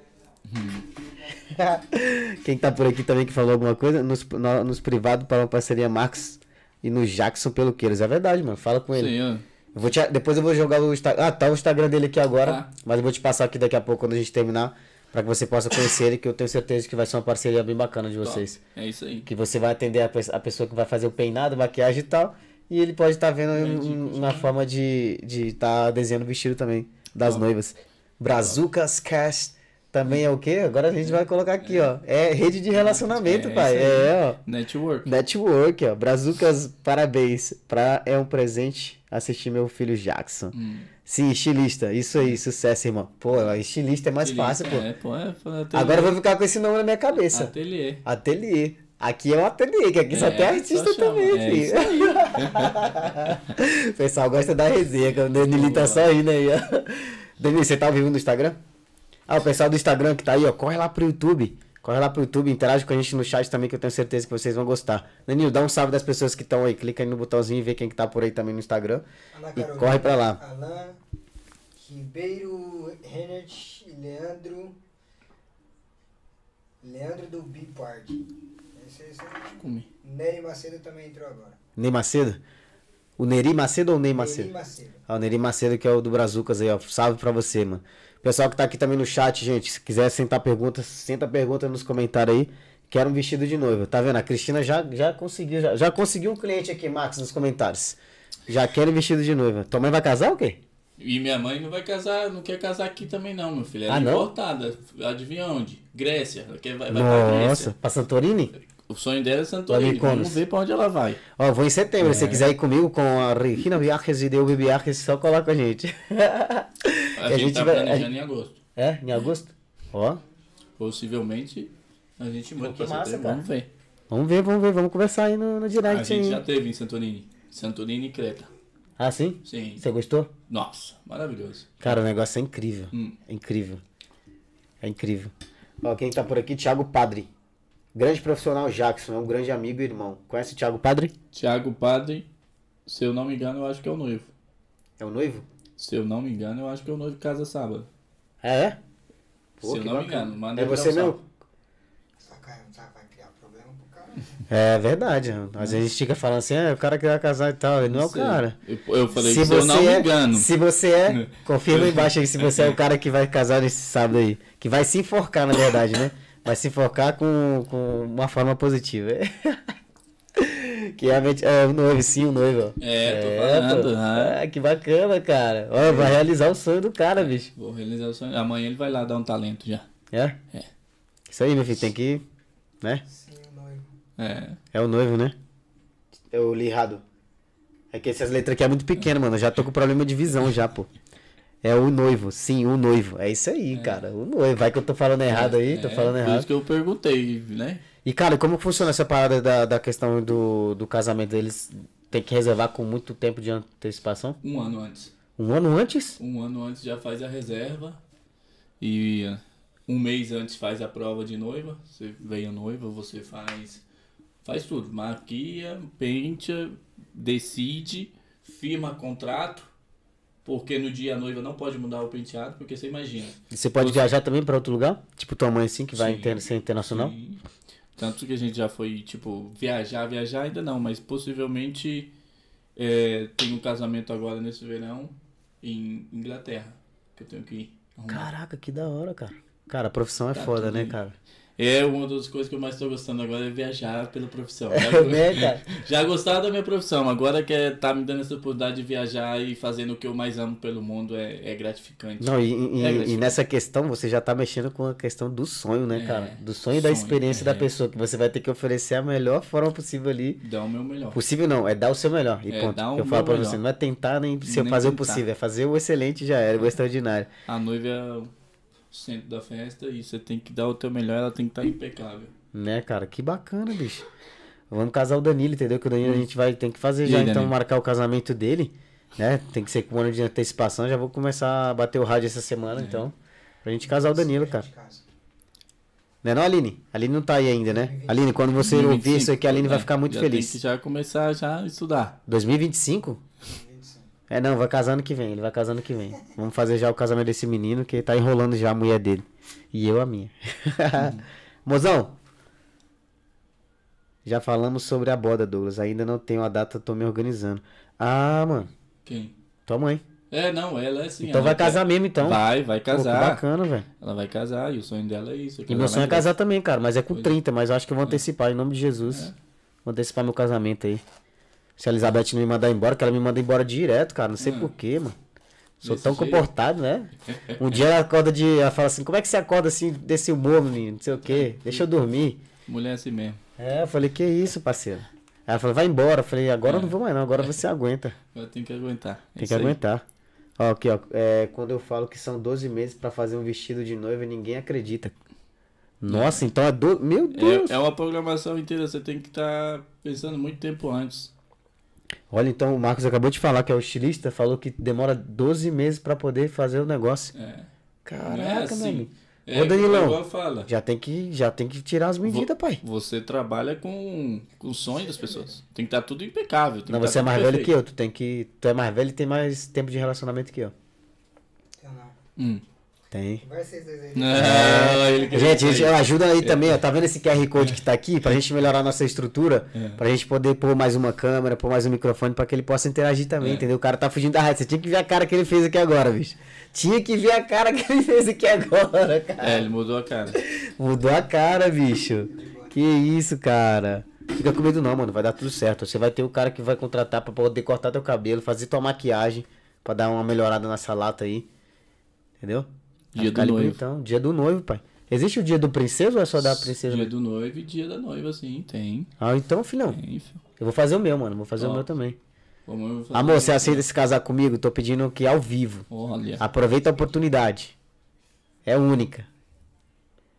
<laughs> Quem tá por aqui também que falou alguma coisa, nos, no- nos privados para uma parceria Marcos e no Jackson pelo Queiros. É verdade, mano. Fala com ele. Sim, ó. Eu vou te- depois eu vou jogar o Instagram. Ah, tá o Instagram dele aqui agora. Tá. Mas eu vou te passar aqui daqui a pouco quando a gente terminar. Pra que você possa conhecer ele, que eu tenho certeza que vai ser uma parceria bem bacana de vocês. É isso aí. Que você vai atender a, pe- a pessoa que vai fazer o peinado, maquiagem e tal. E ele pode estar vendo um- uma forma de estar de tá desenhando o vestido também das noivas. Brazucas Cast também é o quê? Agora a gente vai colocar aqui, ó. É rede de relacionamento, É pai. É, ó. Network. Network, ó. Brazucas, parabéns. Pra, é um presente assistir meu filho Jackson. Hum. Sim, estilista. Isso aí, sucesso, irmão. Pô, estilista é mais fácil, pô. É, pô, é, foi ateliê. Agora eu vou ficar com esse nome na minha cabeça. Ateliê. Ateliê. Aqui é um ateliê, que aqui só É, tem artista só também, É filho. <laughs> o pessoal gosta da resenha, que o Danilo tá só indo aí, ó. Danilo, você tá ao vivo no Instagram? Ah, o pessoal do Instagram que tá aí, ó, corre lá pro YouTube. Corre lá pro YouTube, interage com a gente no chat também, que eu tenho certeza que vocês vão gostar. Danilo, dá um salve das pessoas que estão aí. Clica aí no botãozinho e vê quem que tá por aí também no Instagram. Ana E Carolina, corre pra lá. Alain, Ribeiro, Renert, Leandro. Leandro do Bipart. Esse, esse, Comi. Nery Macedo também entrou agora. Ney Macedo? O Neri Macedo ou o Ney Macedo? Nery Macedo. Ó, o Neri Macedo, que é o do Brazucas aí, ó. Salve pra você, mano. Pessoal que tá aqui também no chat, gente, se quiser sentar perguntas, senta pergunta nos comentários aí. Quero um vestido de noiva. Tá vendo? A Cristina já, já conseguiu, já, já conseguiu um cliente aqui, Max, nos comentários. Já quero um vestido de noiva. Tua mãe vai casar ou quê? E minha mãe não vai casar, não quer casar aqui também não, meu filho. Ela Ah, é não? importada. Adivinha onde? Grécia. Ela quer, vai, vai pra Nossa, Grécia. pra Santorini? O sonho dela é Santorini. Vamos ver pra onde ela vai. Ó, vou em setembro. Se você É. quiser ir comigo com a Regina Viajes e Delby Viajes, só colar com a gente. <laughs> A, a gente, gente tá vai- planejando a- em agosto. é, em agosto? Ó, Possivelmente a gente pra massa, setembro. cara. Vamos ver. vamos ver, vamos ver. Vamos conversar aí no, no A direct gente aí. já teve em Santorini. Santorini e Creta. Ah, sim? Sim. Você gostou? Nossa, maravilhoso. Cara, o negócio é incrível. Hum. É incrível. É incrível. Ó, quem tá por aqui? Thiago Padre. Grande profissional Jackson, é um grande amigo e irmão. Conhece o Thiago Padre? Tiago Padre, se eu não me engano, eu acho que é o noivo. É o noivo? Se eu não me engano, eu acho que é o noivo que casa sábado. É, é? Pô, se eu que não me bacana. engano, manda É você mesmo? Só cara, não sabe, vai criar problema pro cara. É verdade. Às vezes a gente fica falando assim, ah, o cara que vai casar e tal. Ele não é o cara. Eu, eu falei que se eu não me é, engano. se você é, <laughs> confirma embaixo aí se você é o cara que vai casar nesse sábado aí. Que vai se enforcar, na verdade, né? Vai se enforcar com, com uma forma positiva. <laughs> que realmente é o noivo, sim, o noivo. ó. É, tô pô. falando, né? Ah, que bacana, cara. Ó, vai realizar o sonho do cara, bicho. Vou realizar o sonho. Amanhã ele vai lá dar um talento já. É? É. Isso aí, meu filho, tem que. Né? Sim, o noivo. É. É o noivo, né? Eu li errado. É que essas letras aqui é muito pequena, mano. Eu já tô com problema de visão já, pô. É o noivo, sim, o noivo. É isso aí, cara. O noivo. Vai que eu tô falando errado aí, tô É, falando Por errado. isso que eu perguntei, né? E, cara, como funciona essa parada da, da questão do, do casamento? Eles têm que reservar com muito tempo de antecipação? Um ano antes. Um ano antes? Um ano antes já faz a reserva. E um mês antes faz a prova de noiva. Você vem a noiva, você faz. Faz tudo. Maquia, penteia, decide, firma contrato. Porque no dia a noiva não pode mudar o penteado, porque você imagina. E Você pode viajar também pra outro lugar? Tipo tua mãe assim, que vai Sim. inter- ser internacional? Sim. Tanto que a gente já foi, tipo, viajar, viajar ainda não, mas possivelmente é, tem um casamento agora nesse verão em Inglaterra, que eu tenho que ir. arrumar. Caraca, que da hora, cara. Cara, a profissão é Tá foda, né, aí. cara? É uma das coisas que eu mais estou gostando agora é viajar pela profissão. <laughs> Já, É, cara? <laughs> já gostava da minha profissão, agora que é, tá me dando essa oportunidade de viajar e fazendo o que eu mais amo pelo mundo é, é gratificante. Não, e, e- É, e gratificante. nessa questão você já tá mexendo com a questão do sonho, né, cara? Do sonho e da experiência da pessoa, que você vai ter que oferecer a melhor forma possível ali. Dá o meu melhor. Possível não, é dar o seu melhor. E ponto. dar o eu falo pra melhor. você, não é tentar nem Nem fazer o tentar. possível, é fazer o excelente já era, o extraordinário. A noiva o centro da festa e você tem que dar o teu melhor, ela tem que estar impecável. Né, cara? Que bacana, bicho. Vamos casar o Danilo, entendeu? Que o Danilo a gente vai tem que fazer E já, aí, então, Danilo? marcar o casamento dele, né? Tem que ser com um ano de antecipação. Já vou começar a bater o rádio essa É. semana, então. Pra gente casar o Danilo, cara. Né não, Aline? Aline não tá aí ainda, né? Aline, quando você ouvir 2025, isso aqui, a Aline vai é, ficar muito já feliz. Tem que já começar já a estudar. 2025? 25. É, não, vai casar ano que vem, ele vai casar ano que vem. Vamos fazer já o casamento desse menino, que tá enrolando já a mulher dele. E eu a minha. <laughs> Mozão, já falamos sobre a boda, Douglas. Ainda não tenho a data, tô me organizando. Ah, mano, Quem? tua mãe. É, não, ela é assim. então vai quer- casar mesmo, então. Vai, vai Pô, que casar. bacana, velho. ela vai casar e o sonho dela é isso. E meu sonho é casar também, cara, mas é com Pois. 30, mas eu acho que eu vou antecipar, em nome de Jesus. Vou antecipar meu casamento aí. Se a Elizabeth não me mandar embora, que ela me manda embora direto, cara. Não sei Hum. porquê, mano. Sou Desse tão jeito? comportado, né? Um dia ela acorda de. Ela fala assim, como é que você acorda assim desse humor, menino? Não sei o quê. Deixa eu dormir. Mulher é assim mesmo. É, eu falei, que isso, parceiro? Ela falou, vai embora. Eu falei, agora eu É. não vou mais não, agora você aguenta. Ela tem que aguentar. É Tem que aí. aguentar. Ó, aqui, ó. É, quando eu falo que são 12 meses pra fazer um vestido de noiva, ninguém acredita. Nossa, então é do... Meu Deus! É, é uma programação inteira, você tem que estar pensando muito tempo antes. Olha, então o Marcos acabou de falar que é o estilista, falou que demora 12 meses pra poder fazer o negócio. É. Caraca, é meu assim. amigo. É Ô, Danilão. Já tem que, já tem que tirar as medidas, pai. Você trabalha com, com o sonho das pessoas. Tem que estar tudo impecável. tem Não, que você é tá mais tudo velho que perfeito. eu. Tu tem que. Tu é mais velho e tem mais tempo de relacionamento que eu. Eu não. Hum. Tem. Vai vocês dois aí. Não, ele quer Gente, gente, ajuda aí também, ó. Tá vendo esse QR Code que tá aqui? Pra gente melhorar a nossa estrutura, É. pra gente poder pôr mais uma câmera, pôr mais um microfone pra que ele possa interagir também, É. entendeu? O cara tá fugindo da rádio. Você tinha que ver a cara que ele fez aqui agora, bicho. Tinha que ver a cara que ele fez aqui agora, <laughs> cara. É, ele mudou a cara. Mudou a cara, bicho. Que isso, cara. Fica com medo não, mano. Vai dar tudo certo. Você vai ter o cara que vai contratar pra poder cortar teu cabelo, fazer tua maquiagem, pra dar uma melhorada nessa lata aí. Entendeu? Dia do noivo. bonitão. Dia do noivo, pai. Existe o dia do princesa ou é só da princesa? Dia do noivo e dia da noiva, sim, tem. Ah, então, filhão. Tem, filho. Eu vou fazer o meu, mano. Vou fazer o Ó. meu também. Amor, um- você aceita se casar comigo? Tô pedindo aqui ao vivo. Olha. Aproveita a oportunidade. É única.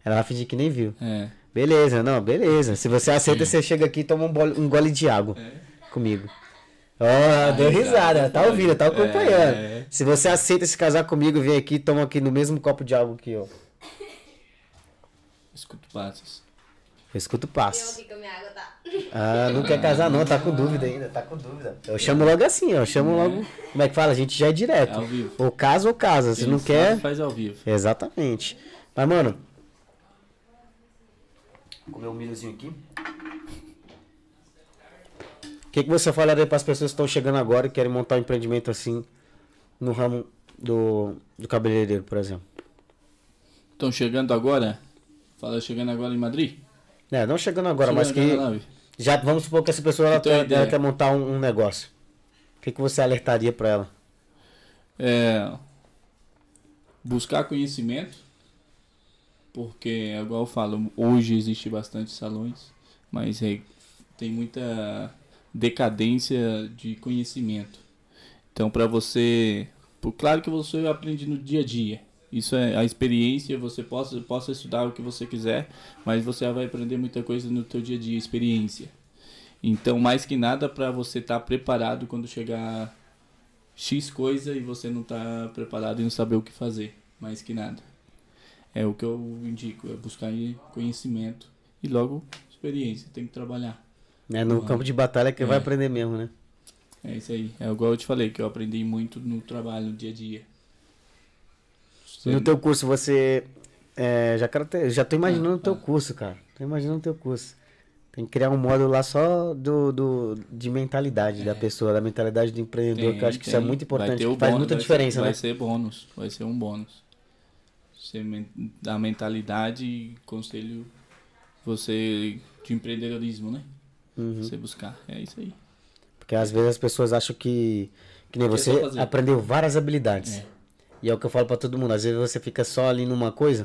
Ela vai fingir que nem viu. É. Beleza, não, beleza. Se você aceita, você chega aqui e toma um, um gole de água É. comigo. Ó, deu risada, tá ouvindo, tá acompanhando. É. Se você aceita se casar comigo, vem aqui e toma aqui no mesmo copo de água que eu. Escuto passos. Eu escuto Eu passos. aqui com a minha água, tá? Ah, não quer casar não, tá com dúvida ainda, tá com dúvida. Eu chamo logo assim, ó, eu chamo logo, como é que fala? A gente já é É direto. ao vivo. Ou casa ou casa, se não quer... Faz ao vivo. Exatamente. Mas, mano. Vou comer um milhozinho aqui. O que, que você falaria para as pessoas que estão chegando agora e querem montar um empreendimento assim no ramo do, do cabeleireiro, por exemplo? Estão chegando agora? Fala chegando agora em Madrid? É, não chegando agora, mas Chegando que na nave. já vamos supor que essa pessoa ela, Então, quer, ela quer montar um, um negócio. O que, que você alertaria para ela? É, buscar conhecimento, porque, igual eu falo, hoje existe bastante salões, mas é, tem muita decadência de conhecimento. Então, para você, por- claro que você aprende no dia a dia. Isso é a experiência, você possa, possa estudar o que você quiser, mas você vai aprender muita coisa no teu dia a dia, experiência. Então, mais que nada, para você estar preparado quando chegar X coisa e você não tá preparado e não saber o que fazer, mais que nada. É o que eu indico, é buscar conhecimento e logo experiência, tem que trabalhar. Né, no Uhum. campo de batalha que É. vai aprender mesmo, né? É isso aí. É igual eu te falei, que eu aprendi muito no trabalho, no dia a dia. E no teu curso você. é, já, quero ter- já tô imaginando o teu Ah, curso, cara. Tô imaginando o teu curso. Tem que criar um módulo lá só do, do, de mentalidade da pessoa, da mentalidade do empreendedor, que eu acho que isso é tem. muito importante, que faz bônus, muita vai diferença, ser, né? Vai ser bônus, vai ser um bônus. Você da mentalidade e conselho você de empreendedorismo, né? Uhum. Você buscar, é isso aí. Porque às vezes as pessoas acham que. Que nem você aprendeu várias habilidades. É. E é o que eu falo pra todo mundo. Às vezes você fica só ali numa coisa,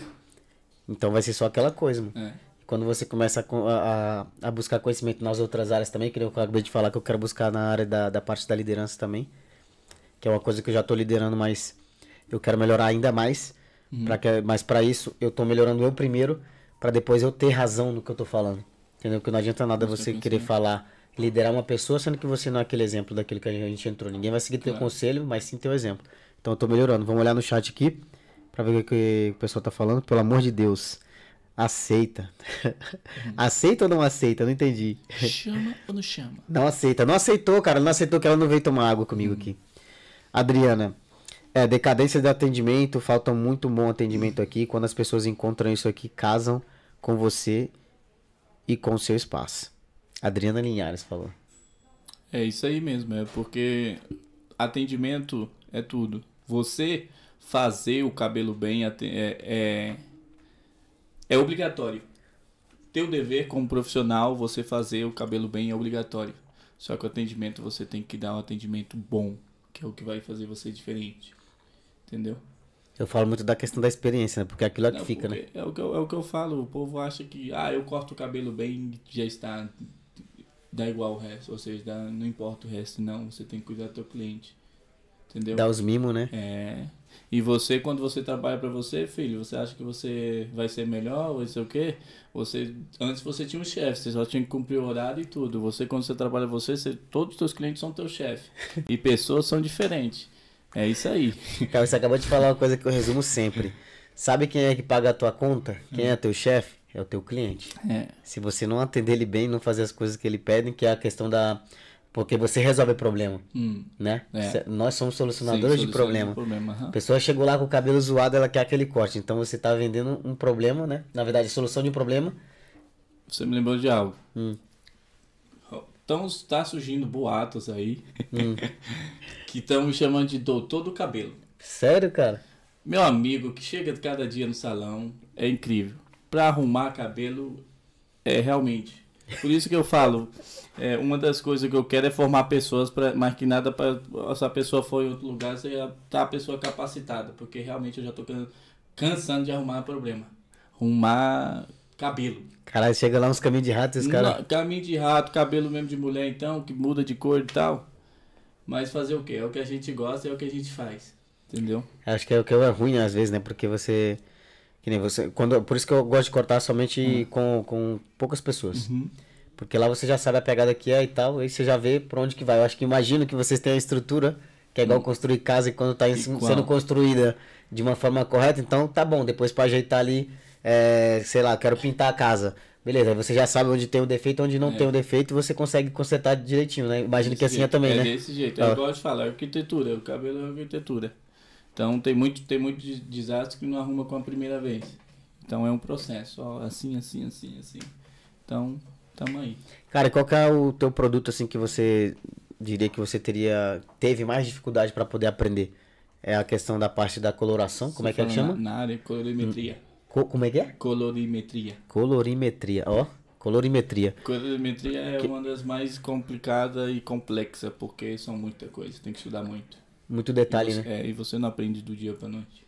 então vai ser só aquela coisa, mano. É. Quando você começa a a, a- buscar conhecimento nas outras áreas também, que eu acabei de falar que eu quero buscar na área da, da parte da liderança também, que é uma coisa que eu já tô liderando, mas eu quero melhorar ainda mais. Uhum. Pra que, mas para isso eu tô melhorando eu primeiro, pra depois eu ter razão no que eu tô falando. Entendeu? Porque não adianta nada você querer falar, liderar uma pessoa, sendo que você não é aquele exemplo daquele que a gente entrou. Ninguém vai seguir teu Claro. conselho, mas sim teu exemplo. Então eu tô melhorando. Vamos olhar no chat aqui pra ver o que, o pessoal tá falando. Pelo amor de Deus. Aceita. <laughs> aceita ou não aceita? Não entendi. Chama ou não chama? Não aceita. Não aceitou, cara. Não aceitou que ela não veio tomar água comigo aqui. Adriana, é, decadência de atendimento, falta muito bom atendimento aqui. Quando as pessoas encontram isso aqui, casam com você e com seu espaço. Adriana Linhares falou. É isso aí mesmo, é porque atendimento é tudo. Você fazer o cabelo bem é, é, é obrigatório. Teu dever como profissional, você fazer o cabelo bem é obrigatório. Só que o atendimento você tem que dar um atendimento bom, que é o que vai fazer você diferente. Entendeu? Eu falo muito da questão da experiência, né? Porque é aquilo é que Não, fica, né? É o que, eu, é o que eu falo. O povo acha que, ah, eu corto o cabelo bem já está. Dá igual o resto. Ou seja, dá, não importa o resto, não. Você tem que cuidar do teu cliente. Entendeu? Dá os mimos, né? É. E você, quando você trabalha para você, filho, você acha que você vai ser melhor ou sei o quê? Você, antes você tinha um chefe, você só tinha que cumprir o horário e tudo. Você, quando você trabalha você, você todos os seus clientes são teu chefe. <laughs> E pessoas são diferentes. É isso aí. <laughs> Cara, você acabou de falar uma coisa que eu resumo sempre. Sabe quem é que paga a tua conta? Quem é teu chefe? É o teu cliente. É. Se você não atender ele bem, não fazer as coisas que ele pede, que é a questão da porque você resolve o problema, hum, né? É. Nós somos solucionadores Sim, de problema. problema uhum. A pessoa chegou lá com o cabelo zoado, ela quer aquele corte. Então você está vendendo um problema, né? Na verdade, solução de um problema. Você me lembrou de algo. Hum. Então está surgindo boatos aí hum. <laughs> que estão me chamando de doutor do cabelo. Sério, cara? Meu amigo que chega cada dia no salão é incrível. Para arrumar cabelo é realmente. Por isso que eu falo, é, uma das coisas que eu quero é formar pessoas, pra, mais que nada, para se a pessoa for em outro lugar, você já tá a pessoa capacitada, porque realmente eu já tô cansando de arrumar problema. Arrumar cabelo. Caralho, chega lá uns caminhos de rato, esse cara. Caminho de rato, cabelo mesmo de mulher, então, que muda de cor e tal. Mas fazer o quê? É o que a gente gosta, é o que a gente faz. Entendeu? Acho que é o que é ruim às vezes, né? Porque você. Que nem você. Quando, por isso que eu gosto de cortar somente uhum. com, com poucas pessoas. Uhum. Porque lá você já sabe a pegada que é e tal, aí você já vê pra onde que vai. Eu acho que imagino que vocês têm a estrutura, que é igual hum. construir casa e quando tá sendo construída de uma forma correta, então tá bom, depois para ajeitar ali, é, sei lá, quero pintar a casa. Beleza, aí você já sabe onde tem o defeito, onde não é. tem o defeito, e você consegue consertar direitinho, né? Imagino desse que assim é também, é né? desse jeito, eu gosto de falar, é arquitetura, o cabelo é arquitetura. Então tem muito, tem muito desastre que não arruma com a primeira vez. Então é um processo, ó, assim, assim, assim, assim. Então, Tamo aí. Cara, qual que é o teu produto assim que você diria que você teria teve mais dificuldade para poder aprender? É a questão da parte da coloração, como é que é que chama? Na, área colorimetria. Co como é que é? Colorimetria. Colorimetria, ó. Colorimetria. Colorimetria é que... uma das mais complicadas e complexas, porque são muita coisa, tem que estudar muito. Muito detalhe, você, né? É, e você não aprende do dia pra noite.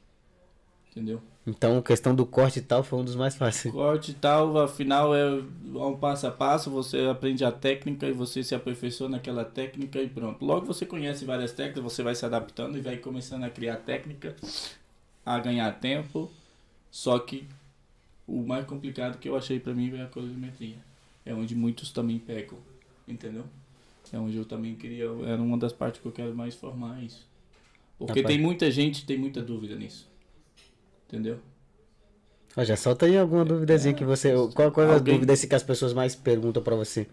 Entendeu? Então, questão do corte e tal foi um dos mais fáceis. Corte e tal, afinal é um passo a passo, você aprende a técnica e você se aperfeiçoa naquela técnica e pronto. Logo você conhece várias técnicas, você vai se adaptando e vai começando a criar técnica, a ganhar tempo. Só que o mais complicado que eu achei para mim foi a colorimetria. É onde muitos também pecam, entendeu? É onde eu também queria, era uma das partes que eu quero mais formar isso. Porque tem muita gente tem muita dúvida nisso. Entendeu? Já solta aí alguma duvidazinha é, que você. Qual, qual é a dúvida que as pessoas mais perguntam para você?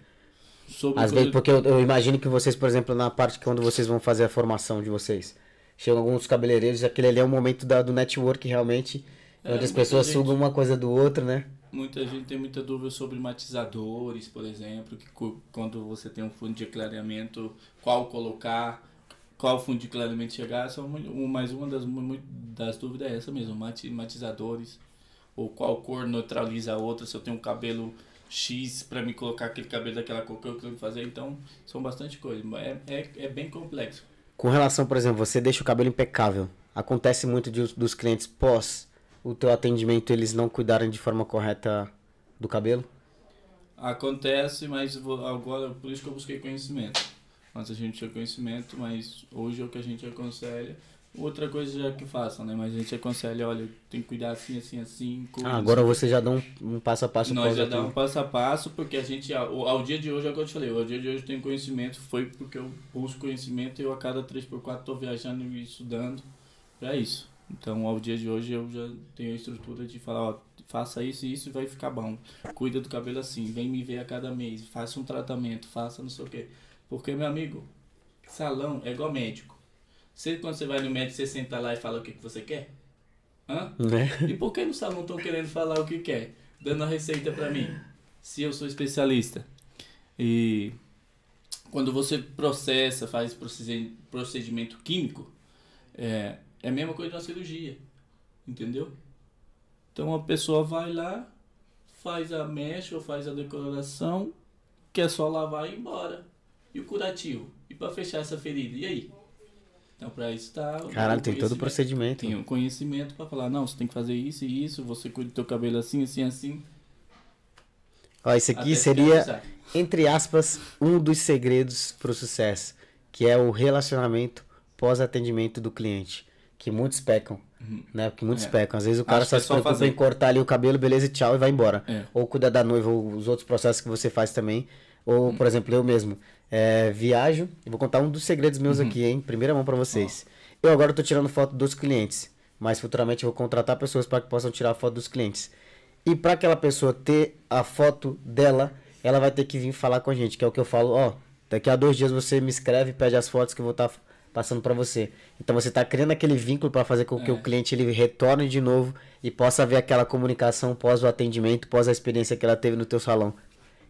Sobre Às vezes, porque eu, eu, imagino que vocês, por exemplo, na parte que quando vocês vão fazer a formação de vocês, chegam alguns cabeleireiros, aquele ali é o momento da, do network realmente, é, onde as pessoas gente, sugam uma coisa do outro, né? Muita gente tem muita dúvida sobre matizadores, por exemplo, que quando você tem um fundo de clareamento, qual colocar qual fundo de clareamento chegar, são mais uma das, das dúvidas é essa mesmo, matizadores, ou qual cor neutraliza a outra, se eu tenho um cabelo X para me colocar aquele cabelo daquela cor que eu quero fazer, então são bastante coisas, é, é, é bem complexo. Com relação, por exemplo, você deixa o cabelo impecável, acontece muito de, dos clientes pós o teu atendimento eles não cuidarem de forma correta do cabelo? Acontece, mas agora por isso que eu busquei conhecimento Antes a gente tinha conhecimento, mas hoje é o que a gente aconselha. Outra coisa já que façam, né? Mas a gente aconselha, olha, tem que cuidar assim, assim, assim. Ah, agora você já dá um, um passo a passo. Nós já dá um passo a passo, porque a gente, ao, ao dia de hoje, é o que eu te falei, ao dia de hoje eu tenho conhecimento, foi porque eu busco conhecimento e eu a cada 3x4 estou viajando e estudando para isso. Então, ao dia de hoje eu já tenho a estrutura de falar, ó, faça isso e isso vai ficar bom. Cuida do cabelo assim, vem me ver a cada mês, faça um tratamento, faça não sei o quê. Porque, meu amigo, salão é igual médico. Você, quando você vai no médico, você senta lá e fala o que, que você quer? Hã? Né? E por que no salão estão querendo falar o que quer? Dando a receita pra mim. Se eu sou especialista. E quando você processa, faz procedi- procedimento químico, é, é a mesma coisa de uma cirurgia. Entendeu? Então a pessoa vai lá, faz a mecha ou faz a decoloração, que é só lavar e ir embora. E o curativo? E pra fechar essa ferida? E aí? Então pra isso tá. o Caralho, tem todo o procedimento. Tem um conhecimento pra falar, não, você tem que fazer isso e isso, você cuida do teu cabelo assim, assim, assim. Ó, isso até aqui seria, finalizar. entre aspas, um dos segredos pro sucesso, que é o relacionamento pós-atendimento do cliente, que muitos pecam, né? Porque muitos É. pecam. Às vezes o cara Acho só é se preocupa fazer. em cortar ali o cabelo, beleza, e tchau, e vai embora. É. Ou cuidar da noiva, ou os outros processos que você faz também. Ou, por exemplo, eu mesmo, é, viajo, e vou contar um dos segredos meus Uhum. aqui, hein? Primeira mão pra vocês. Eu agora tô tirando foto dos clientes, mas futuramente eu vou contratar pessoas para que possam tirar a foto dos clientes. E para aquela pessoa ter a foto dela, ela vai ter que vir falar com a gente, que é o que eu falo, ó, daqui a dois dias você me escreve e pede as fotos que eu vou estar passando para você. Então você tá criando aquele vínculo para fazer com que É. o cliente ele retorne de novo e possa ver aquela comunicação pós o atendimento, pós a experiência que ela teve no teu salão.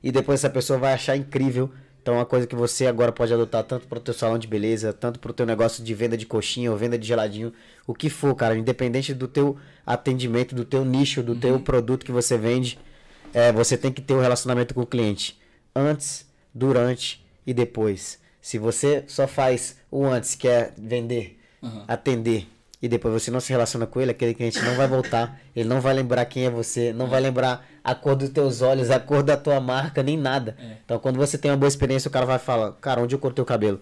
E depois essa pessoa vai achar incrível. Então é uma coisa que você agora pode adotar tanto para o teu salão de beleza, tanto para o teu negócio de venda de coxinha ou venda de geladinho, o que for, cara, independente do teu atendimento, do teu nicho, do teu produto que você vende, é, você tem que ter um relacionamento com o cliente antes, durante e depois. Se você só faz o antes, que é vender, Aham. atender, e depois você não se relaciona com ele, aquele cliente não vai voltar, ele não vai lembrar quem é você, não vai lembrar a cor dos teus olhos, a cor da tua marca, nem nada. É. Então quando você tem uma boa experiência, o cara vai falar, cara, onde eu cortei o cabelo?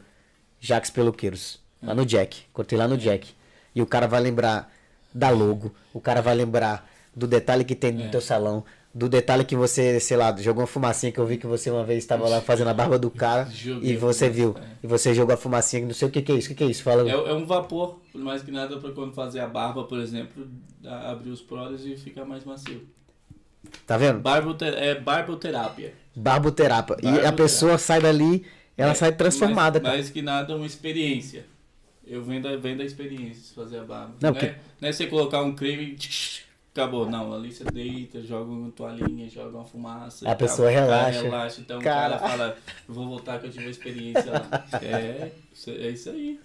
Jax Peluqueiros, lá no Jack, cortei lá no Jack. E o cara vai lembrar da logo, o cara vai lembrar do detalhe que tem no É. teu salão, do detalhe que você, sei lá, jogou uma fumacinha que eu vi que você uma vez estava lá fazendo a barba do cara <laughs> Joguei e você viu, é. e você jogou a fumacinha, que não sei o que que é isso, o que que é isso, fala. É, é um vapor, por mais que nada, pra quando fazer a barba, por exemplo, abrir os poros e ficar mais macio. Tá vendo? Barbote, é barboterapia. Barboterapa. E a Barboterapia. pessoa sai dali, ela É, sai transformada, mais. Mais que nada, uma experiência. Eu vendo, vendo a experiência de fazer a barba. Não, Não, porque- é, não é você colocar um creme e acabou. Não, ali você deita, joga uma toalhinha, joga uma fumaça. A e pessoa relaxa. relaxa. Então Cara. o cara fala, vou voltar que eu tive uma experiência lá. <laughs> É, é isso aí.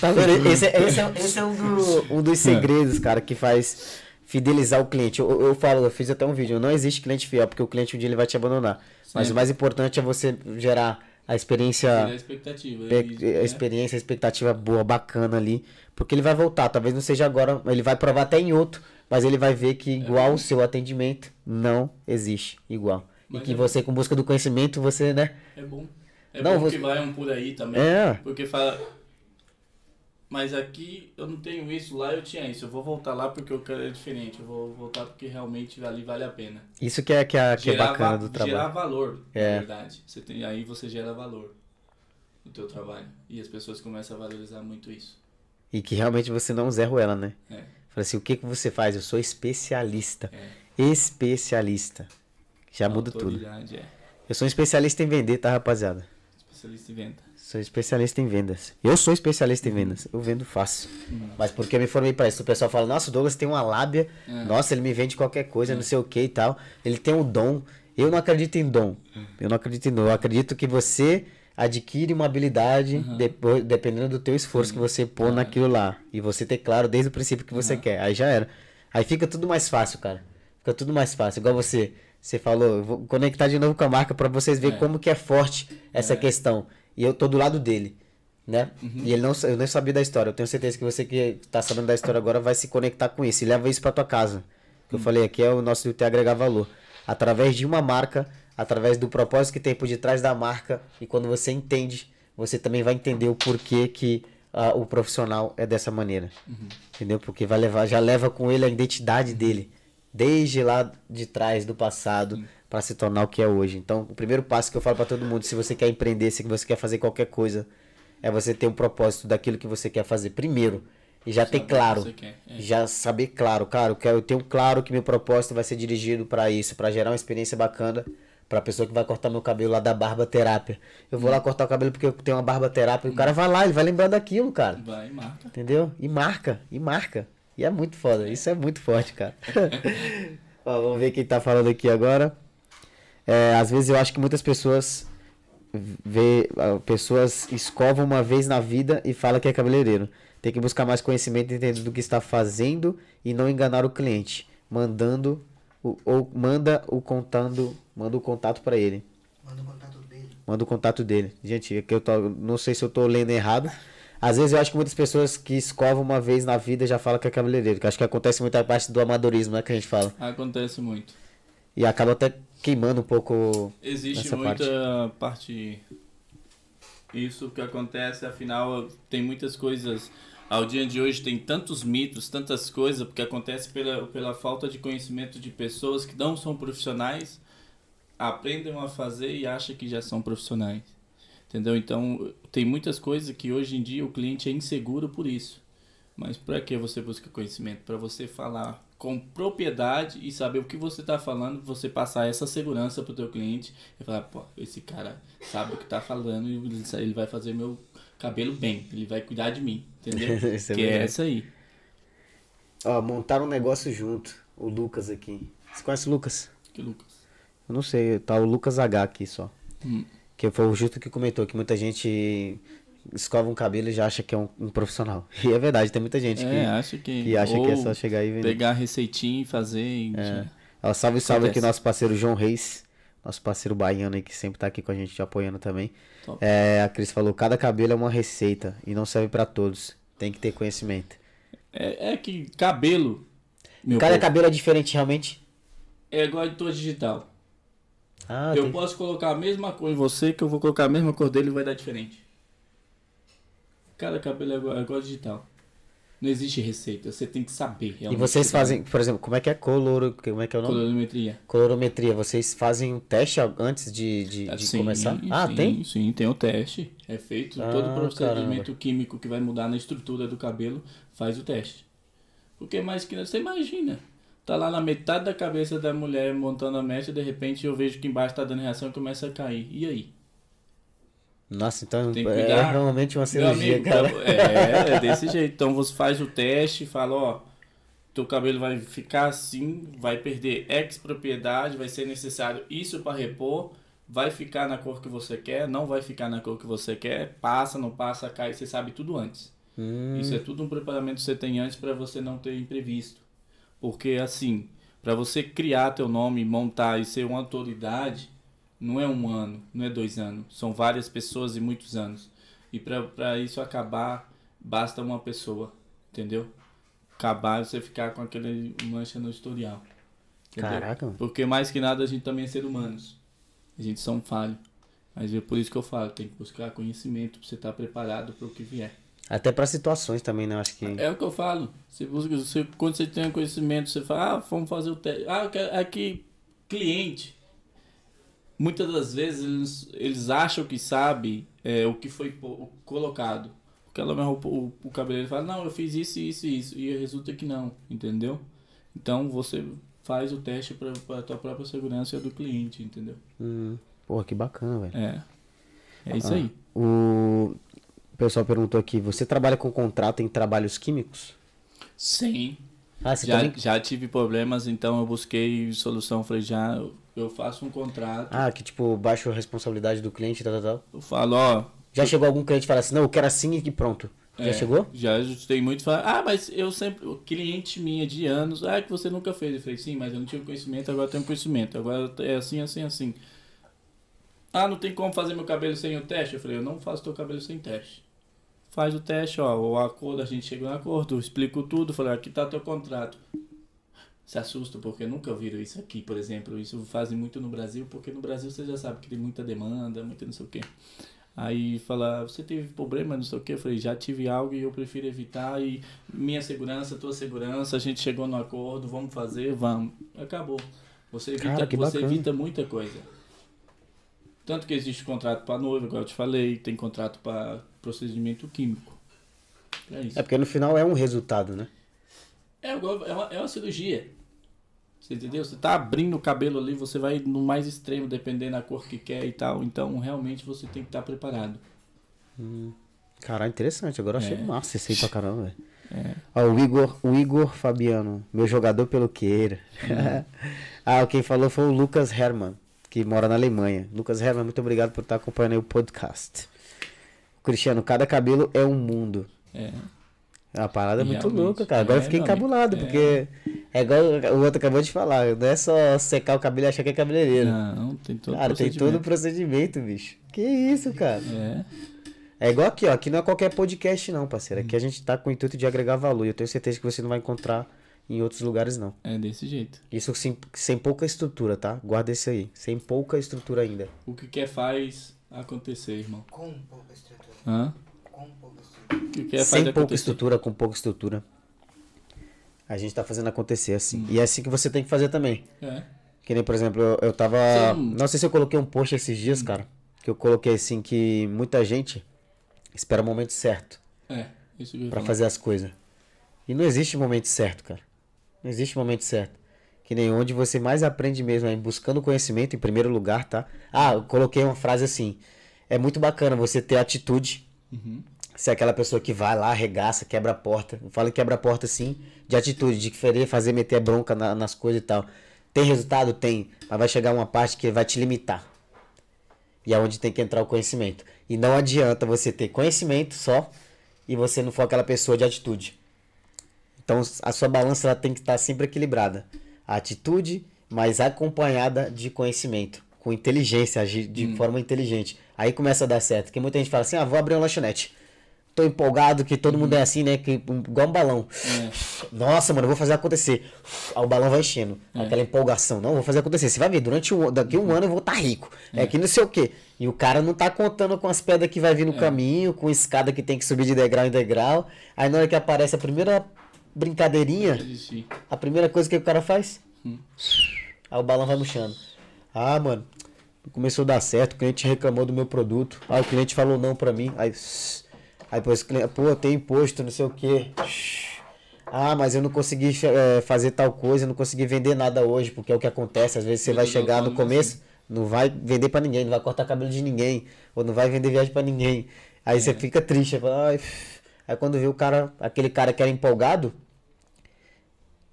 Tá vendo? Esse, é- esse é, esse é um, do- um dos segredos, cara, que faz fidelizar o cliente. Eu, eu falo, eu fiz até um vídeo, não existe cliente fiel, porque o cliente um dia ele vai te abandonar. Mas Sim. o mais importante é você gerar a experiência, a expectativa. pe- ele- a né? experiência, a expectativa boa, bacana ali, porque ele vai voltar, talvez não seja agora, ele vai provar até em outro, mas ele vai ver que igual o seu atendimento não existe igual. Mas e que é- você, com busca do conhecimento, você, né? É bom. É Não, bom você- que vai um por aí também. É. Porque fala. Mas aqui eu não tenho isso, lá eu tinha isso. Eu vou voltar lá porque eu quero é diferente. Eu vou voltar porque realmente ali vale a pena. Isso que é, que é, que é Gerar bacana va- do trabalho. Gerar valor, É. na verdade. Você tem, aí você gera valor no teu trabalho. E as pessoas começam a valorizar muito isso. E que realmente você não Zé Ruela, né? É. Fala assim, o que, que você faz? Eu sou especialista. É. Especialista. Já muda tudo. É. Eu sou um especialista em vender, tá, rapaziada? Especialista em venda. Sou especialista em vendas. Eu sou especialista Uhum. em vendas. Eu vendo fácil. Mas porque eu me formei pra isso. O pessoal fala, nossa, o Douglas tem uma lábia. É. Nossa, ele me vende qualquer coisa, não sei o que e tal. Ele tem um dom. Eu não acredito em dom. Eu não acredito em dom. Eu acredito que você adquire uma habilidade depois, dependendo do teu esforço que você pôr naquilo lá. E você ter claro desde o princípio que você quer. Aí já era. Aí fica tudo mais fácil, cara. Fica tudo mais fácil. Igual você. Você falou, eu vou conectar de novo com a marca pra vocês verem É. como que é forte essa questão. E eu tô do lado dele, né? E ele não, eu nem sabia da história. Eu tenho certeza que você que tá sabendo da história agora vai se conectar com isso e leva isso pra tua casa. Que eu falei aqui é o nosso ter agregar valor. Através de uma marca, através do propósito que tem por detrás da marca e quando você entende, você também vai entender o porquê que ah, o profissional é dessa maneira. Entendeu? Porque vai levar, já leva com ele a identidade dele, desde lá de trás do passado, para se tornar o que é hoje. Então, o primeiro passo que eu falo para todo mundo, se você quer empreender, se você quer fazer qualquer coisa, é você ter um propósito daquilo que você quer fazer primeiro e já ter claro, é. já saber claro, cara, eu tenho claro que meu propósito vai ser dirigido para isso, para gerar uma experiência bacana pra pessoa que vai cortar meu cabelo lá da barba terapia. Eu vou lá cortar o cabelo porque eu tenho uma barba terapia. E o cara vai lá, ele vai lembrar daquilo, cara. Vai, marca. Entendeu? E marca, e marca. E é muito foda. Isso é muito forte, cara. <laughs> Ó, vamos ver quem tá falando aqui agora. É, às vezes eu acho que muitas pessoas vê, pessoas escovam uma vez na vida e fala que é cabeleireiro. Tem que buscar mais conhecimento e entender do que está fazendo e não enganar o cliente, mandando ou manda o contando, manda o contato para ele. Manda o contato dele. Manda o contato dele. Gente, é que eu tô, não sei se eu tô lendo errado. Às vezes eu acho que muitas pessoas que escovam uma vez na vida já falam que é cabeleireiro. Que acho que acontece muita parte do amadorismo, né? Que a gente fala. Acontece muito. E acaba até queimando um pouco. Existe muita parte. Isso que acontece, afinal, tem muitas coisas. Ao dia de hoje tem tantos mitos, tantas coisas, porque acontece pela, pela falta de conhecimento de pessoas que não são profissionais, aprendem a fazer e acham que já são profissionais. Entendeu? Então, tem muitas coisas que hoje em dia o cliente é inseguro por isso. Mas para que você busca conhecimento? Para você falar com propriedade e saber o que você está falando, você passar essa segurança para o teu cliente e falar, pô, esse cara sabe o que está falando e ele- vai fazer meu cabelo bem, ele vai cuidar de mim, entendeu? <laughs> Isso é que é essa aí. Ó, montaram um negócio junto. O Lucas aqui. Você conhece o Lucas? Que Lucas. Eu não sei, tá o Lucas H aqui só. Hum. Que foi o Justo que comentou que muita gente escova um cabelo e já acha que é um, um profissional. <laughs> E é verdade, tem muita gente É, que, acho que. que acha que é só chegar e vender. Pegar a receitinha e fazer. e É. Ó, salve, salve aqui nosso parceiro João Reis. Nosso parceiro baiano aí que sempre tá aqui com a gente te apoiando também. Top. É, a Cris falou, cada cabelo é uma receita e não serve pra todos. Tem que ter conhecimento. É, é que cabelo. Cada povo, cabelo é diferente realmente. é igual a tua digital. Ah, eu tem- posso colocar a mesma cor em você, que eu vou colocar a mesma cor dele e vai dar diferente. Cada cabelo é igual, é igual digital. Não existe receita, você tem que saber. E vocês o tá fazem, por exemplo, como é que é coloro, como é que é o nome? Colorimetria. Colorometria. Vocês fazem um teste antes de, de, de Sim, começar? Ah, sim, tem? Sim, tem o teste. É feito. Ah, todo procedimento caramba. químico que vai mudar na estrutura do cabelo faz o teste. Porque mais que você imagina. Tá lá na metade da cabeça da mulher montando a mecha, de repente eu vejo que embaixo tá dando reação e começa a cair. E aí? Nossa, então Tem que é realmente uma cirurgia, amigo, cara. É, é <laughs> desse jeito. Então você faz o teste e fala, ó, teu cabelo vai ficar assim, vai perder X propriedade, vai ser necessário isso para repor, vai ficar na cor que você quer, não vai ficar na cor que você quer, passa, não passa, cai, você sabe tudo antes. Hum, Isso é tudo um preparamento que você tem antes para você não ter imprevisto. Porque assim, para você criar teu nome, montar e ser uma autoridade, não é um ano, não é dois anos, são várias pessoas e muitos anos. E para isso acabar, basta uma pessoa, entendeu? Acabar e você ficar com aquele mancha no historial. entendeu? Caraca, mano. Porque mais que nada a gente também é ser humanos. A gente são falho. Mas é por isso que eu falo, tem que buscar conhecimento para você estar preparado para o que vier. Até pra situações também, né? Acho que. É o que eu falo. Você busca, você, quando você tem conhecimento, você fala, ah, vamos fazer o teste. Ah, aqui, cliente. Muitas das vezes eles, eles acham que sabe é, o que foi colocado. Porque ela o, o, o cabeleireiro fala, não, eu fiz isso, isso e isso. E resulta que não, entendeu? Então você faz o teste para a tua própria segurança e a do cliente, entendeu? Hum, porra, que bacana, velho. É. É isso Ah. aí. O pessoal perguntou aqui: você trabalha com contrato em trabalhos químicos? Sim. Ah, você Já, também. já tive problemas, então eu busquei solução. Falei, já eu- eu faço um contrato. Ah, que tipo, baixo a responsabilidade do cliente, tal, tal, tal. Eu falo, ó. Já chegou algum cliente e fala assim: não, eu quero assim e pronto. Já é, chegou? Já tem muito falar, ah, mas eu sempre. o Cliente minha de anos, ah, que você nunca fez. Eu falei, sim, mas eu não tinha conhecimento, agora eu tenho conhecimento. Agora é assim, assim, assim. Ah, não tem como fazer meu cabelo sem o teste? Eu falei, eu não faço teu cabelo sem teste. Faz o teste, ó, o acordo, a gente chegou no acordo, explico tudo, falei, aqui tá teu contrato. Se assusta porque nunca viram isso aqui, por exemplo. Isso fazem muito no Brasil, porque no Brasil você já sabe que tem muita demanda, muita não sei o quê. Aí fala, você teve problema, não sei o que, eu falei, já tive algo e eu prefiro evitar e minha segurança, tua segurança, a gente chegou no acordo, vamos fazer, vamos. Acabou. Você evita, Cara, você bacana. evita muita coisa. Tanto que existe contrato para noiva, igual eu te falei, tem contrato para procedimento químico. É isso. É porque no final é um resultado, né? É, é, uma, é uma cirurgia. Você entendeu? Você tá abrindo o cabelo ali, você vai no mais extremo, dependendo da cor que quer e tal. Então, realmente, você tem que estar preparado. Hum. Caralho, interessante. Agora eu achei É. massa esse aí pra caramba, velho. <laughs> É. Ó, o Igor, o Igor Fabiano, meu jogador pelo queira. <laughs> ah, quem falou foi o Lucas Herman, que mora na Alemanha. Lucas Herman, muito obrigado por estar acompanhando aí o podcast. Cristiano, cada cabelo é um mundo. É. A parada é muito louca, cara. Agora eu É, fiquei meu amigo. encabulado, É. porque é igual o outro acabou de falar. Não é só secar o cabelo e achar que é cabeleireiro. Não, tem todo cara, tem todo o procedimento. procedimento, bicho. Que isso, cara. É. É igual aqui, ó. Aqui não é qualquer podcast, não, parceiro. Aqui a gente tá com o intuito de agregar valor. E eu tenho certeza que você não vai encontrar em outros lugares, não. É desse jeito. Isso sem, sem pouca estrutura, tá? Guarda isso aí. Sem pouca estrutura ainda. O que quer faz acontecer, irmão. Com pouca estrutura. Hã? Com pouca estrutura. Que quer faz sem pouca acontecer. estrutura, com pouca estrutura. A gente tá fazendo acontecer assim. E é assim que você tem que fazer também. É. Que nem, por exemplo, eu, eu tava. Sim. Não sei se eu coloquei um post esses dias, cara. Que eu coloquei assim que muita gente espera o momento certo. É. Isso que ia Pra falar. fazer as coisas. E não existe momento certo, cara. Não existe momento certo. Que nem onde você mais aprende mesmo é buscando conhecimento em primeiro lugar, tá? Ah, eu coloquei uma frase assim. É muito bacana você ter atitude. Uhum. Ser aquela pessoa que vai lá, arregaça, quebra a porta. Em quebra a porta sim, de atitude, de querer fazer meter bronca na- nas coisas e tal. Tem resultado? Tem. Mas vai chegar uma parte que vai te limitar. E é onde tem que entrar o conhecimento. E não adianta você ter conhecimento só e você não for aquela pessoa de atitude. Então a sua balança ela tem que estar sempre equilibrada. Atitude, mas acompanhada de conhecimento, com inteligência, agir de forma inteligente. Aí começa a dar certo. Porque muita gente fala assim: ah, vou abrir uma lanchonete. Tô empolgado, que todo mundo é assim, né? Que, igual um balão. É. Nossa, mano, vou fazer acontecer. Aí o balão vai enchendo. Aquela empolgação. Não, vou fazer acontecer. Você vai ver, durante um, daqui um ano eu vou estar rico. É. que não sei o quê. E o cara não tá contando com as pedras que vai vir no caminho, com escada que tem que subir de degrau em degrau. Aí na hora que aparece a primeira brincadeirinha, a primeira coisa que o cara faz. Aí o balão vai murchando. Ah, mano, começou a dar certo, o cliente reclamou do meu produto. Aí o cliente falou não pra mim. Aí, <sniffs> aí depois pô, tem imposto, não sei o quê. <sniffs> Ah, mas eu não consegui eh, fazer tal coisa, eu não consegui vender nada hoje, porque é o que acontece. Às vezes você vai Tudo chegar no começo, não vai vender pra ninguém, não vai cortar cabelo de ninguém, ou não vai vender viagem pra ninguém. Aí você fica triste, fala, ai, aí quando vê o cara, aquele cara que era empolgado,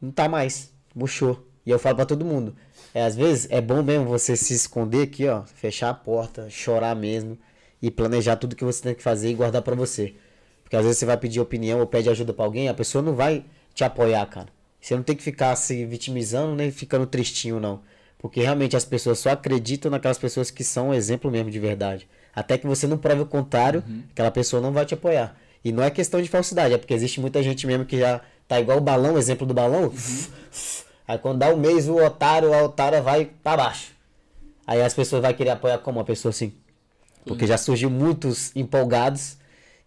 não tá mais, murchou. E eu falo pra todo mundo, é, às vezes é bom mesmo você se esconder aqui, ó, fechar a porta, chorar mesmo e planejar tudo que você tem que fazer e guardar pra você. Porque às vezes você vai pedir opinião ou pede ajuda pra alguém, a pessoa não vai te apoiar, cara. Você não tem que ficar se vitimizando nem ficando tristinho, não. Porque realmente as pessoas só acreditam naquelas pessoas que são um exemplo mesmo de verdade. Até que você não prove o contrário, aquela pessoa não vai te apoiar. E não é questão de falsidade, é porque existe muita gente mesmo que já tá igual o balão, exemplo do balão. <laughs> Aí quando dá um mês, o otário, a otária vai pra baixo. Aí as pessoas vão querer apoiar como uma pessoa assim. Porque já surgiu muitos empolgados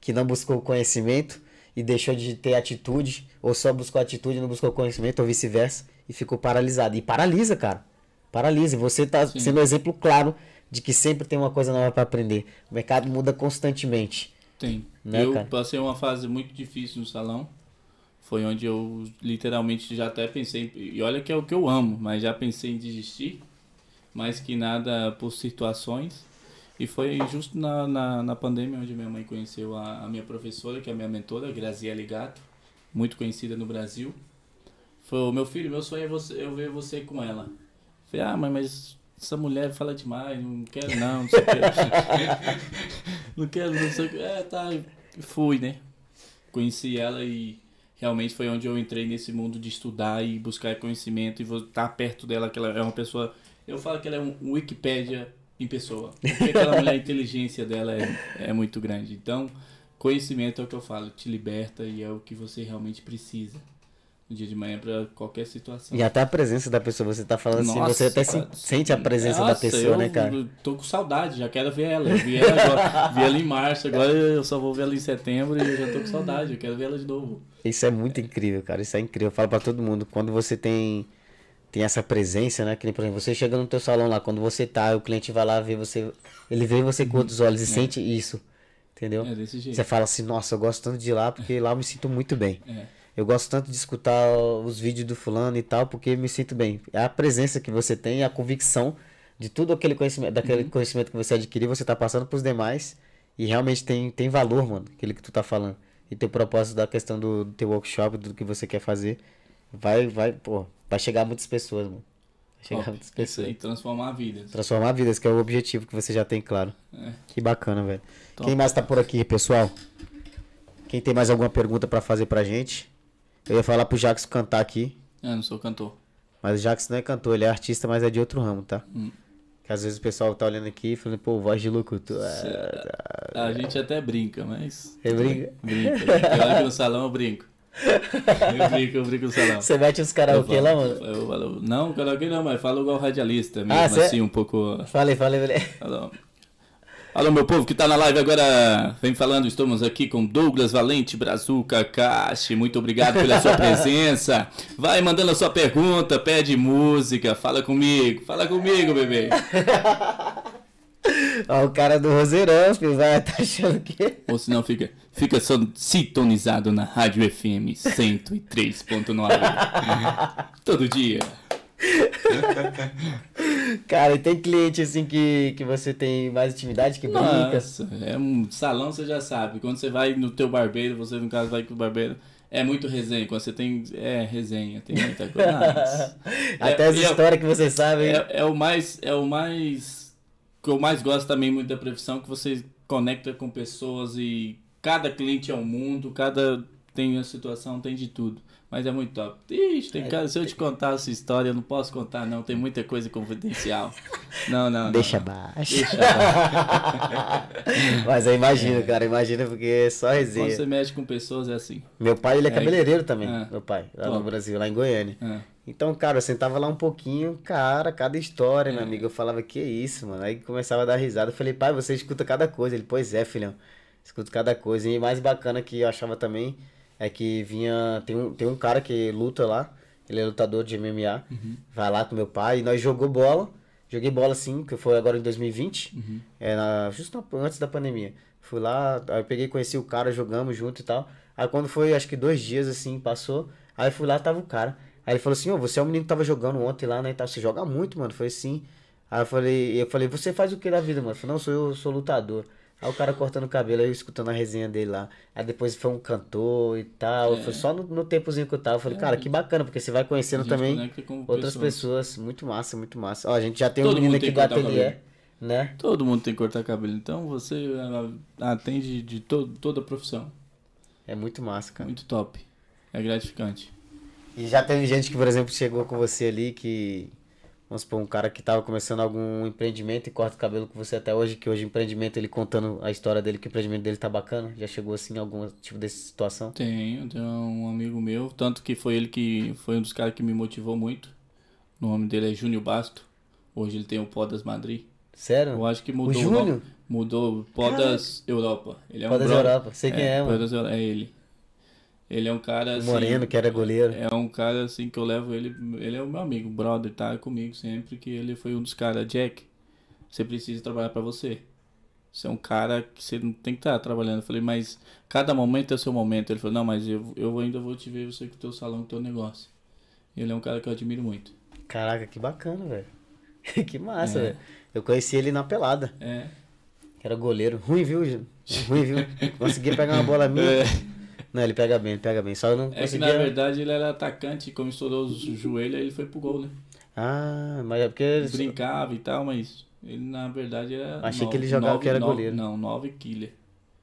que não buscou conhecimento e deixou de ter atitude, ou só buscou atitude e não buscou conhecimento, ou vice-versa, e ficou paralisado. E paralisa, cara. Paralisa. E você tá sendo um exemplo claro de que sempre tem uma coisa nova para aprender. O mercado muda constantemente. Tem. Né, eu cara? passei uma fase muito difícil no salão. Foi onde eu literalmente já até pensei. E olha que é o que eu amo, mas já pensei em desistir. Mais que nada por situações. E foi justo na, na, na pandemia onde minha mãe conheceu a, a minha professora, que é a minha mentora, Graziele Gato, muito conhecida no Brasil. Falou, meu filho, meu sonho é você, eu ver você com ela. Falei, ah, mãe, mas essa mulher fala demais, não quero não, não sei o que. <laughs> não quero, não sei o que. É, tá, fui, né? Conheci ela e realmente foi onde eu entrei nesse mundo de estudar e buscar conhecimento e vou estar perto dela, que ela é uma pessoa. Eu falo que ela é um um Wikipédia em pessoa. Porque aquela mulher, a inteligência dela é, é muito grande. Então, conhecimento é o que eu falo, te liberta e é o que você realmente precisa no dia de manhã para qualquer situação. E até a presença da pessoa, você tá falando assim, Nossa, você até se- sente a presença da Nossa, pessoa, eu né, cara? Tô com saudade, já quero ver ela. Eu vi ela agora, <laughs> vi ela em março, agora eu só vou ver ela em setembro e eu já tô com saudade, eu quero ver ela de novo. Isso é muito incrível, cara. Isso é incrível. Eu falo pra todo mundo. Quando você tem, tem essa presença, né? Que nem, por exemplo, você chega no teu salão lá, quando você tá, o cliente vai lá ver você. Ele vê você com outros olhos e sente isso. Entendeu? É desse jeito. Você fala assim, nossa, eu gosto tanto de ir lá porque lá eu me sinto muito bem. É. eu gosto tanto de escutar os vídeos do fulano e tal, porque me sinto bem. É a presença que você tem, a convicção de tudo aquele conhecimento, daquele Uhum. conhecimento que você adquiriu, você tá passando pros demais e realmente tem, tem valor, mano, aquilo que tu tá falando. E teu propósito da questão do, do teu workshop, do que você quer fazer, vai, vai, pô, vai chegar a muitas pessoas, mano. Vai chegar a Top. muitas Isso pessoas. aí, transformar vidas. Transformar vidas, que é o objetivo que você já tem, claro. É. Que bacana, velho. Quem mais tá por aqui, pessoal? Quem tem mais alguma pergunta pra fazer pra gente? Eu ia falar pro Jackson cantar aqui, Eu não sou cantor. mas o Jackson não é cantor, ele é artista, mas é de outro ramo, tá? Hum. Que às vezes o pessoal tá olhando aqui e falando, pô, voz de locutor. Ah, A gente até brinca, mas. Você brinca? Brinca. Eu aqui no salão eu brinco. <laughs> Eu brinco, eu brinco no salão. Você mete uns karaokê lá, mano? Eu falo, não, karaokê não, mas falo igual radialista mesmo, Ah, assim, um pouco. Falei, falei, falei. Alô. Meu povo que tá na live agora, vem falando, estamos aqui com Douglas Valente, Brazuca, Cache, muito obrigado pela sua <laughs> presença. Vai mandando a sua pergunta, pede música, fala comigo, fala comigo, bebê. <laughs> Ó, o cara do Roseirão, vai tá achando que. Ou senão fica, fica só sintonizado na Rádio FM 103.9. <laughs> Todo dia. Cara, e tem cliente assim que, que você tem mais intimidade, que brinca. Nossa, é um salão, você já sabe. Quando você vai no teu barbeiro, você no caso vai com o barbeiro, é muito resenha. Quando você tem. É resenha, tem muita coisa. <laughs> Até É- as é- histórias que você sabe. É, é o mais. É o mais. que eu mais gosto também muito da profissão, que você conecta com pessoas e cada cliente é um mundo, cada tem a situação, tem de tudo. Mas é muito top. Ixi, tem cara, se eu te contar essa história, eu não posso contar, não. Tem muita coisa confidencial. Não, não. não, Deixa não. baixo. Deixa <laughs> Mas eu imagino, cara, imagina porque é só Quando resenha. você mexe com pessoas é assim. Meu pai, ele é É, cabeleireiro também, é. meu pai, lá no. Brasil, lá em Goiânia. É. Então, cara, eu sentava lá um pouquinho, cara, cada história, É. meu amigo. Eu falava, que isso, mano? Aí começava a dar risada. Eu falei, pai, você escuta cada coisa. Ele, pois é, filhão, escuto cada coisa. E mais bacana que eu achava também é que vinha. Tem um, tem um cara que luta lá, ele é lutador de MMA, Uhum. vai lá com meu pai e nós jogou bola. Joguei bola assim, que foi agora em 2020, Uhum. é na, justo antes da pandemia. Fui lá, aí peguei, conheci o cara, jogamos junto e tal. Aí quando foi, acho que dois dias assim, passou. Aí fui lá, tava o cara. Aí ele falou assim, ô, você é o menino que tava jogando ontem lá, né? E tal. Você joga muito, mano. Foi assim. Aí eu falei, eu falei, você faz o que da vida, mano? Eu falei, não, sou eu, sou lutador. Aí o cara cortando o cabelo, aí eu escutando a resenha dele lá. Aí depois foi um cantor e tal. É. Foi só no, no tempozinho que eu tava. Eu falei, cara, que bacana, porque você vai conhecendo também outras pessoas. Muito massa, muito massa. Ó, a gente já tem um Todo menino mundo aqui tem do ateliê, né? Todo mundo tem que cortar cabelo, então você atende de to toda a profissão. É muito massa, cara. Muito top. É gratificante. E já teve gente que, por exemplo, chegou com você ali que. Vamos supor, um cara que tava começando algum empreendimento e corta o cabelo com você até hoje, que hoje empreendimento, ele contando a história dele, que o empreendimento dele tá bacana. Já chegou assim em algum tipo dessa situação? Tenho, tenho um amigo meu, tanto que foi ele que foi um dos caras que me motivou muito. O nome dele é Júnior Basto. Hoje ele tem o Podas Madrid. Sério? Eu acho que mudou o Júnior? Mudou Podas Europa. Ele é um Podas brother. Europa. Sei quem é, mano. Podas Europa, é ele. Ele é um cara assim. Moreno, que era goleiro. É um cara assim que eu levo ele. Ele é o meu amigo, brother, tá comigo sempre. Que ele foi um dos caras. Jack, você precisa trabalhar pra você. Você é um cara que você não tem que estar trabalhando. Eu falei, mas cada momento é o seu momento. Ele falou, não, mas eu, eu ainda vou te ver você com o teu salão, com o teu negócio. Ele é um cara que eu admiro muito. Caraca, que bacana, velho. <laughs> que massa, É. velho. Eu conheci ele na pelada, É. que era goleiro. Ruim, viu? Ruim, viu? Consegui pegar uma bola minha. É, Não, ele pega bem, ele pega bem. Só eu não é que conseguia. na verdade ele era atacante, como estourou os joelhos, aí ele foi pro gol, né? Ah, mas é porque. ele- Brincava e tal, mas ele na verdade era. Achei que ele jogava que era goleiro. Não, 9 killer.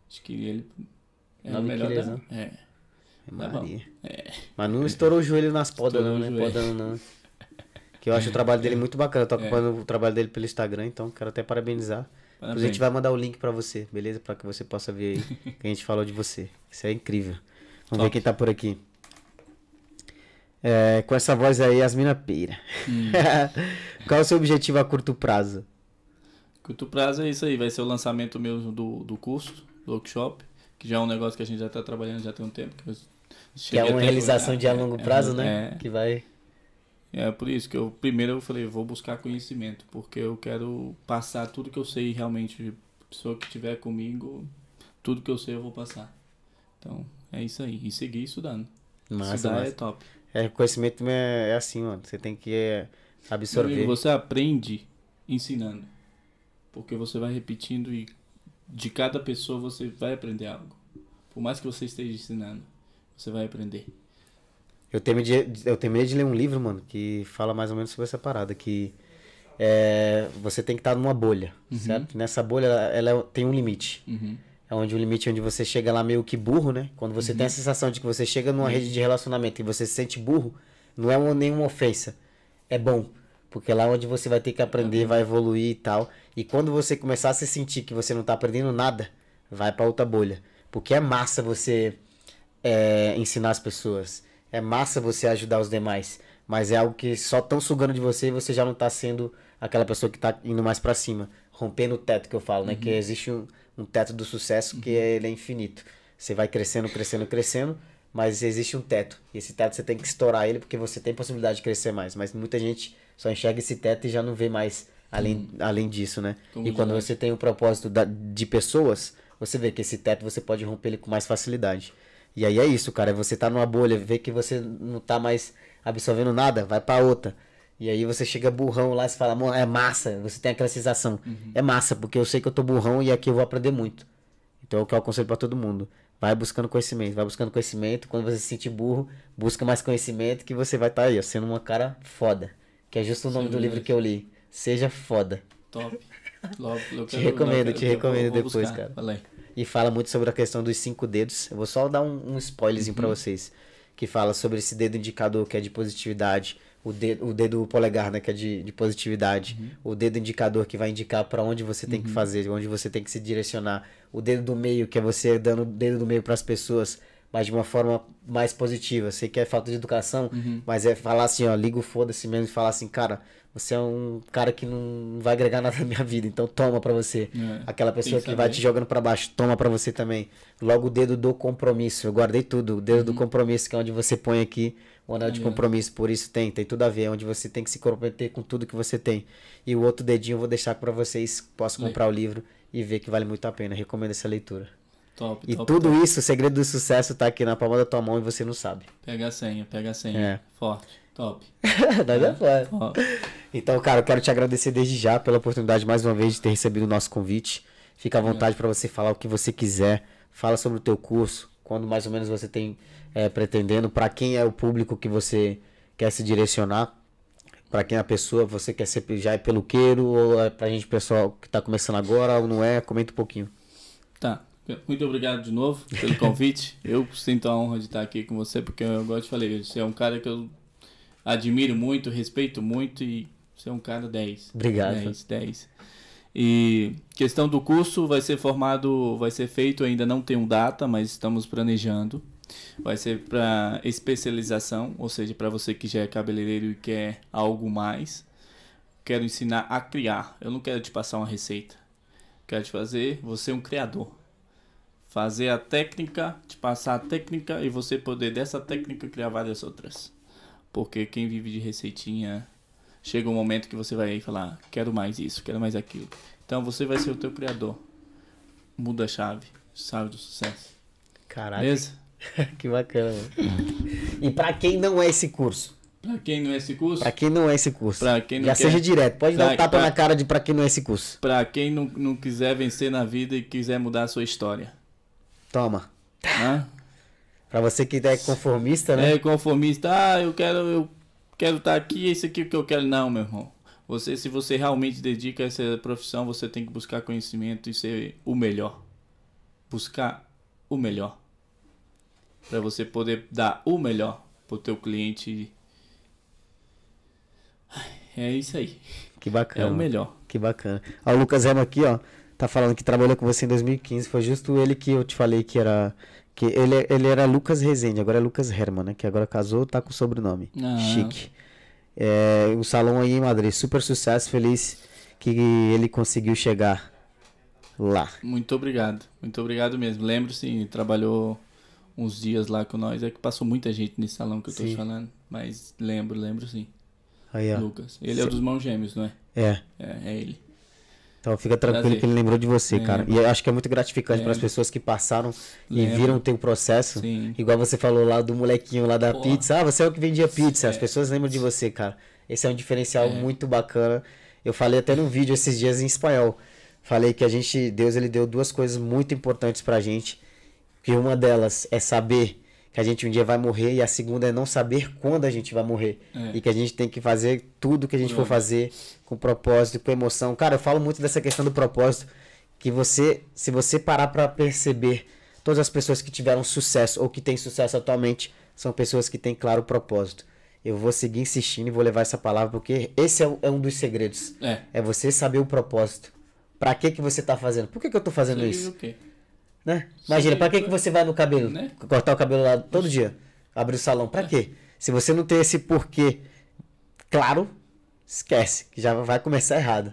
Acho que ele era Nove melhor killers, da. né? É. Tá bom. Maria. Mas não estourou o joelho nas podas, não, né? Podando, não. Que eu acho o trabalho dele muito bacana. Eu tô <laughs> É. acompanhando o trabalho dele pelo Instagram, então quero até parabenizar. Depois a gente vai mandar o link pra você, beleza? Pra que você possa ver aí que a gente falou de você. Isso é incrível. Vamos ver Top. quem tá por aqui. É, com essa voz aí, Asmina Peira. Hum. <laughs> Qual é o seu objetivo a curto prazo? Curto prazo é isso aí, vai ser o lançamento mesmo do, do curso, do workshop, que já é um negócio que a gente já tá trabalhando já tem um tempo. Que, Que é uma realização de a longo é, prazo, é, né? Que vai. É por isso que eu primeiro eu falei, vou buscar conhecimento, porque eu quero passar tudo que eu sei realmente. Pessoa que estiver comigo, tudo que eu sei eu vou passar. Então, é isso aí. E seguir estudando. Massa, Estudar massa. é top. É, conhecimento é, é assim, mano. Você tem que é, absorver. amigo, você aprende ensinando. Porque você vai repetindo e de cada pessoa você vai aprender algo. Por mais que você esteja ensinando, você vai aprender. Eu terminei, de, eu terminei de ler um livro, mano, que fala mais ou menos sobre essa parada, que é, você tem que estar numa bolha, certo? Nessa bolha, ela, ela é- tem um limite. Uhum. É onde o limite é onde você chega lá meio que burro, né? Quando você tem a sensação de que você chega numa rede de relacionamento e você se sente burro, não é uma, nenhuma ofensa. É bom. Porque é lá onde você vai ter que aprender, vai evoluir e tal. E quando você começar a se sentir que você não tá aprendendo nada, vai pra outra bolha. Porque é massa você é, ensinar as pessoas. É massa você ajudar os demais. Mas é algo que só tão sugando de você e você já não tá sendo aquela pessoa que tá indo mais pra cima. Rompendo o teto que eu falo, né? Que existe um, um teto do sucesso que é, ele é infinito. Você vai crescendo, crescendo, crescendo, mas existe um teto. E esse teto você tem que estourar ele porque você tem possibilidade de crescer mais. Mas muita gente só enxerga esse teto e já não vê mais além, além disso, né? Como e quando você tem o propósito da- de pessoas, você vê que esse teto você pode romper ele com mais facilidade. E aí é isso, cara. Você tá numa bolha, vê que você não tá mais absorvendo nada, vai pra outra. E aí você chega burrão lá e fala, "Mano, é massa. Você tem aquela sensação. É massa, porque eu sei que eu tô burrão e aqui eu vou aprender muito. Então é o que eu aconselho pra todo mundo. Vai buscando conhecimento, vai buscando conhecimento. Quando você se sentir burro, busca mais conhecimento que você vai estar aí, ó, sendo uma cara foda. Que é justo o nome Sim, do livro que eu li. Seja foda. Top. <laughs> Logo, eu Te recomendo, eu te recomendo depois, buscar. cara. Aí. E fala muito sobre a questão dos cinco dedos. Eu vou só dar um, um spoilerzinho pra vocês. Que fala sobre esse dedo indicador que é de positividade. O dedo, o dedo polegar, né? Que é de, de positividade. O dedo indicador que vai indicar pra onde você tem que fazer, onde você tem que se direcionar. O dedo do meio, que é você dando o dedo do meio pras pessoas, mas de uma forma mais positiva. Sei que é falta de educação, mas é falar assim, ó, liga o foda-se mesmo e falar assim, cara, você é um cara que não vai agregar nada na minha vida, então toma pra você. É, Aquela pessoa que que vai te jogando pra baixo, toma pra você também. Logo o dedo do compromisso. Eu guardei tudo. O dedo do compromisso, que é onde você põe aqui o anel de Uhum. Ó. compromisso. Por isso tem, tem tudo a ver. É onde você tem que se comprometer com tudo que você tem. E o outro dedinho eu vou deixar pra vocês. Posso comprar o livro e ver que vale muito a pena. Recomendo essa leitura. Top, E top, tudo top. isso, o segredo do sucesso tá aqui na palma da tua mão e você não sabe. Pega a senha, pega a senha. É. Forte. Top. <laughs> Nada fora. Top. Então, cara, eu quero te agradecer desde já pela oportunidade mais uma vez de ter recebido o nosso convite. Fica à vontade para você falar o que você quiser. Fala sobre o teu curso, quando mais ou menos você tem é, pretendendo, para quem é o público que você quer se direcionar, para quem é a pessoa, você quer ser já é peluqueiro ou é pra gente pessoal que tá começando agora ou não é? Comenta um pouquinho. Tá. Muito obrigado de novo pelo convite. Eu sinto a honra de estar aqui com você, porque eu gosto de falar, você é um cara que eu admiro muito, respeito muito e você é um cara 10. Obrigado. 10, 10. E questão do curso vai ser formado, vai ser feito, ainda não tem um data, mas estamos planejando. Vai ser para especialização, ou seja, para você que já é cabeleireiro e quer algo mais. Quero ensinar a criar. Eu não quero te passar uma receita. Quero te fazer você um criador. Fazer a técnica, te passar a técnica e você poder dessa técnica criar várias outras. Porque quem vive de receitinha chega um momento que você vai falar, quero mais isso, quero mais aquilo. Então você vai ser o teu criador. Muda a chave, chave do sucesso. Caraca, Beleza? <laughs> que bacana. E para quem não é esse curso? Pra quem não é esse curso, Para quem não é esse curso? Pra quem não Já quer- seja direto. Pode dar um Pra- tapa pra- na cara de para quem não é esse curso. pra quem não, não quiser vencer na vida e quiser mudar a sua história. Toma. Né? Pra você que é conformista, né? É conformista, ah, eu quero, eu quero estar aqui, esse aqui é o que eu quero. Não, meu irmão. Você, se você realmente dedica a essa profissão, você tem que buscar conhecimento e ser o melhor. Buscar o melhor. Pra você poder dar o melhor pro teu cliente. É isso aí. Que É bacana. o melhor. Que bacana. Ó, o Lucas Remo aqui, ó, tá falando que trabalhou com você em 2015. Foi justo ele que eu te falei que era. Que ele, ele era Lucas Rezende, agora é Lucas Herman, né? Que agora casou, tá com sobrenome. Ah. Chique. É, um salão aí em Madrid. Super sucesso, feliz que ele conseguiu chegar lá. Muito obrigado. Muito obrigado mesmo. Lembro sim, trabalhou uns dias lá com nós. É que passou muita gente nesse salão que eu tô Sim. falando. Mas lembro, lembro sim. Aí, ó. Lucas. Ele é o dos mãos gêmeos, não é? É. É, é ele. Então fica tranquilo Prazer. que ele lembrou de você, cara. E eu acho que é muito gratificante para as pessoas que passaram e Lembro. viram o teu processo. Sim. Igual você falou lá do molequinho lá da Pô. pizza. Ah, você é o que vendia pizza. As É. pessoas lembram de você, cara. Esse é um diferencial É. muito bacana. Eu falei até num vídeo esses dias em espanhol. Falei que a gente, Deus, ele deu duas coisas muito importantes pra gente. Que uma delas é saber que a gente um dia vai morrer e a segunda é não saber quando a gente vai morrer. É. E que a gente tem que fazer tudo que a gente for Pronto. fazer com propósito, com emoção. Cara, eu falo muito dessa questão do propósito, que você, se você parar pra perceber, todas as pessoas que tiveram sucesso ou que têm sucesso atualmente são pessoas que têm claro propósito. Eu vou seguir insistindo e vou levar essa palavra porque esse é, um- é um dos segredos. É. É você saber o propósito. Pra que que você tá fazendo? Por que que eu tô fazendo isso? Né? Imagina, Sim, pra que, que você vai no cabelo? Né? Cortar o cabelo lá todo dia? Abrir o salão, pra quê? Se você não tem esse porquê claro, esquece, que já vai começar errado.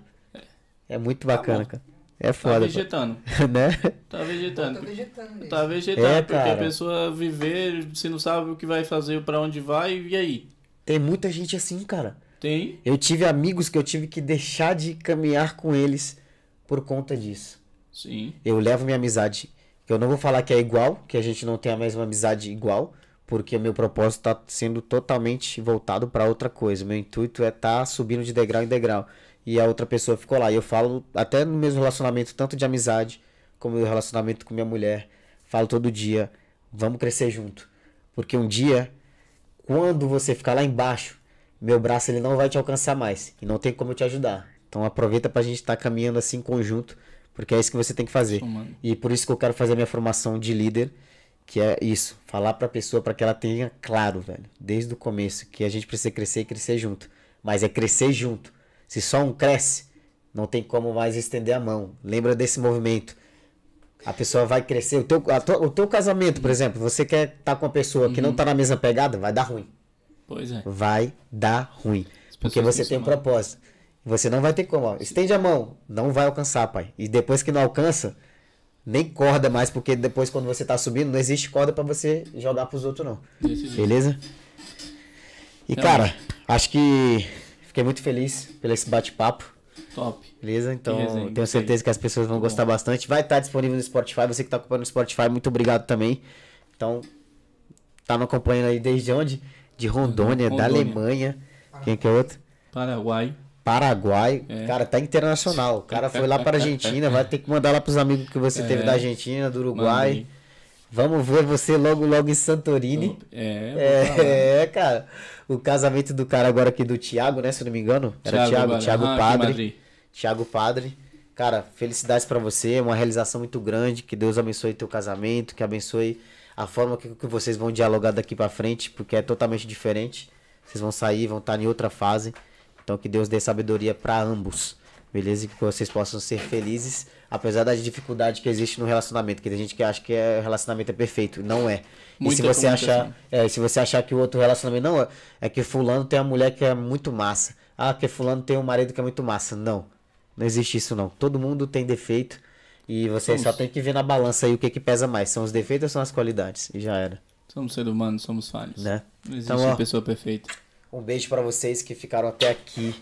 É muito bacana, bom. cara. É Tá foda, vegetando. pô. <laughs> né? Tá Tá vegetando. vegetando mesmo. Tá vegetando, É, porque a pessoa viver, você não sabe o que vai fazer, pra onde vai, e aí? Tem muita gente assim, cara. Tem? Eu tive amigos que eu tive que deixar de caminhar com eles por conta disso. Sim. Eu levo minha amizade. Eu não vou falar que é igual, que a gente não tem a mesma amizade igual, porque meu propósito tá sendo totalmente voltado para outra coisa. Meu intuito é estar tá subindo de degrau em degrau. E a outra pessoa ficou lá. E eu falo até no mesmo relacionamento, tanto de amizade como no relacionamento com minha mulher. Falo todo dia, vamos crescer junto. Porque um dia, quando você ficar lá embaixo, meu braço ele não vai te alcançar mais. E não tem como eu te ajudar. Então aproveita pra gente estar caminhando assim em conjunto, porque é isso que você tem que fazer. Somando. E por isso que eu quero fazer a minha formação de líder, que é isso, falar pra pessoa para que ela tenha claro, velho, desde o começo, que a gente precisa crescer e crescer junto. Mas é crescer junto. Se só um cresce, não tem como mais estender a mão. Lembra desse movimento. A pessoa vai crescer. O teu, a tua- o teu casamento, por exemplo, você quer estar com uma pessoa que não tá na mesma pegada, vai dar ruim. Pois é. Vai dar ruim. Porque você tem um propósito. Você não vai ter como. ó. Estende a mão. Não vai alcançar, pai. E depois que não alcança, nem corda mais, porque depois quando você tá subindo, não existe corda pra você jogar pros outros, não. Desse jeito. Beleza? E, cara, acho que fiquei muito feliz pelo esse bate-papo. Top. Beleza? Então, resenha, tenho certeza que as pessoas vão gostar bastante. Vai estar disponível no Spotify. Você que tá acompanhando no Spotify, muito obrigado também. Então, tá me acompanhando aí desde onde? De Rondônia, da Rondônia. Alemanha. Quem que é outro? Paraguai. Paraguai. É. Cara, tá internacional. O cara foi lá para Argentina. Vai ter que mandar lá pros amigos que você teve É. da Argentina, do Uruguai. Mandei. Vamos ver você logo, logo em Santorini. É, falar. É, cara. O casamento do cara agora aqui do Thiago, né? Se eu não me engano. Era Thiago. Thiago em Padre. Thiago Padre. Cara, felicidades pra você, é uma realização muito grande. Que Deus abençoe teu casamento, que abençoe a forma que, que vocês vão dialogar daqui pra frente, porque é totalmente diferente. Vocês vão sair, vão estar em outra fase. Então que Deus dê sabedoria pra ambos. Beleza? E que vocês possam ser felizes, apesar da dificuldade que existe no relacionamento. Que tem gente que acha que é, relacionamento é perfeito. Não é. E se Muita você achar, é, se você achar que o outro relacionamento não é, é que fulano tem uma mulher que é muito massa. Ah, que fulano tem um marido que é muito massa. Não. Não existe isso não. Todo mundo tem defeito e você só Somos. tem que ver na balança aí o que que pesa mais, são os defeitos ou são as qualidades? E já era, Somos seres humanos, somos falhos. né? Não existe Então, ó. pessoa perfeita. Um beijo pra vocês que ficaram até aqui.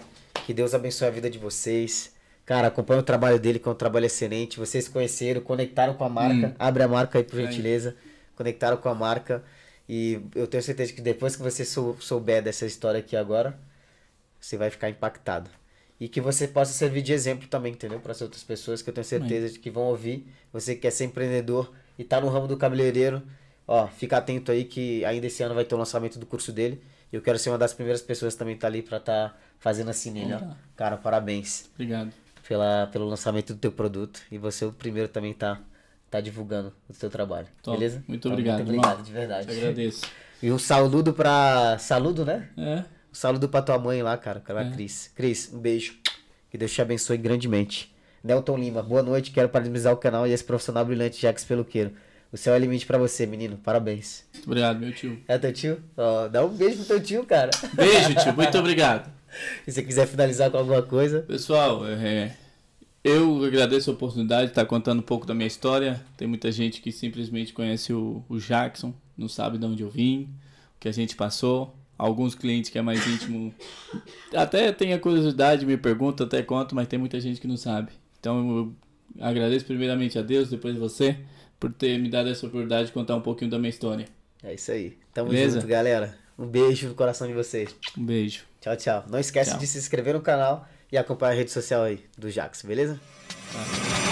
Que Deus abençoe a vida de vocês. Cara, acompanha o trabalho dele, que é um trabalho excelente. Vocês conheceram, conectaram com a marca. Hum. Abre a marca aí, por Aí. gentileza. Conectaram com a marca. E eu tenho certeza que depois que você sou- souber dessa história aqui agora, você vai ficar impactado. E que você possa servir de exemplo também, entendeu? Para as outras pessoas que eu tenho certeza de que vão ouvir. Você que quer ser empreendedor e tá no ramo do cabeleireiro, ó, fica atento aí que ainda esse ano vai ter o lançamento do curso dele. E eu quero ser uma das primeiras pessoas também que tá ali para tá fazendo assim nele, ó. Cara, parabéns Obrigado. pela, pelo lançamento do teu produto. E você o primeiro também tá, tá divulgando o teu trabalho. Top. Beleza? Muito Então, obrigado, Muito irmão. obrigado, de verdade. Te agradeço. <laughs> E um saludo pra. Saludo, né? É. Um saludo pra tua mãe lá, cara, pra É. Cris. Cris, um beijo. Que Deus te abençoe grandemente. Nelton Lima, boa noite. Quero parabenizar o canal e esse profissional brilhante, Jax Peluqueiro. O céu é limite pra você, menino. Parabéns. Muito obrigado, meu tio. É teu tio? Ó, dá um beijo pro teu tio, cara. Beijo, tio. Muito <laughs> obrigado. Se você quiser finalizar com alguma coisa. Pessoal, é, eu agradeço a oportunidade de estar contando um pouco da minha história. Tem muita gente que simplesmente conhece o, o Jackson, não sabe de onde eu vim, o que a gente passou. Alguns clientes que é mais íntimo até tem a curiosidade, me pergunta, até conto, mas tem muita gente que não sabe. Então eu agradeço primeiramente a Deus, depois você, por ter me dado essa oportunidade de contar um pouquinho da minha história. É isso aí. Tamo Beleza? junto, galera. Um beijo no coração de vocês. Um beijo. Tchau, tchau. Não esquece Tchau. de se inscrever no canal e acompanhar a rede social aí do Jax, beleza? Tá.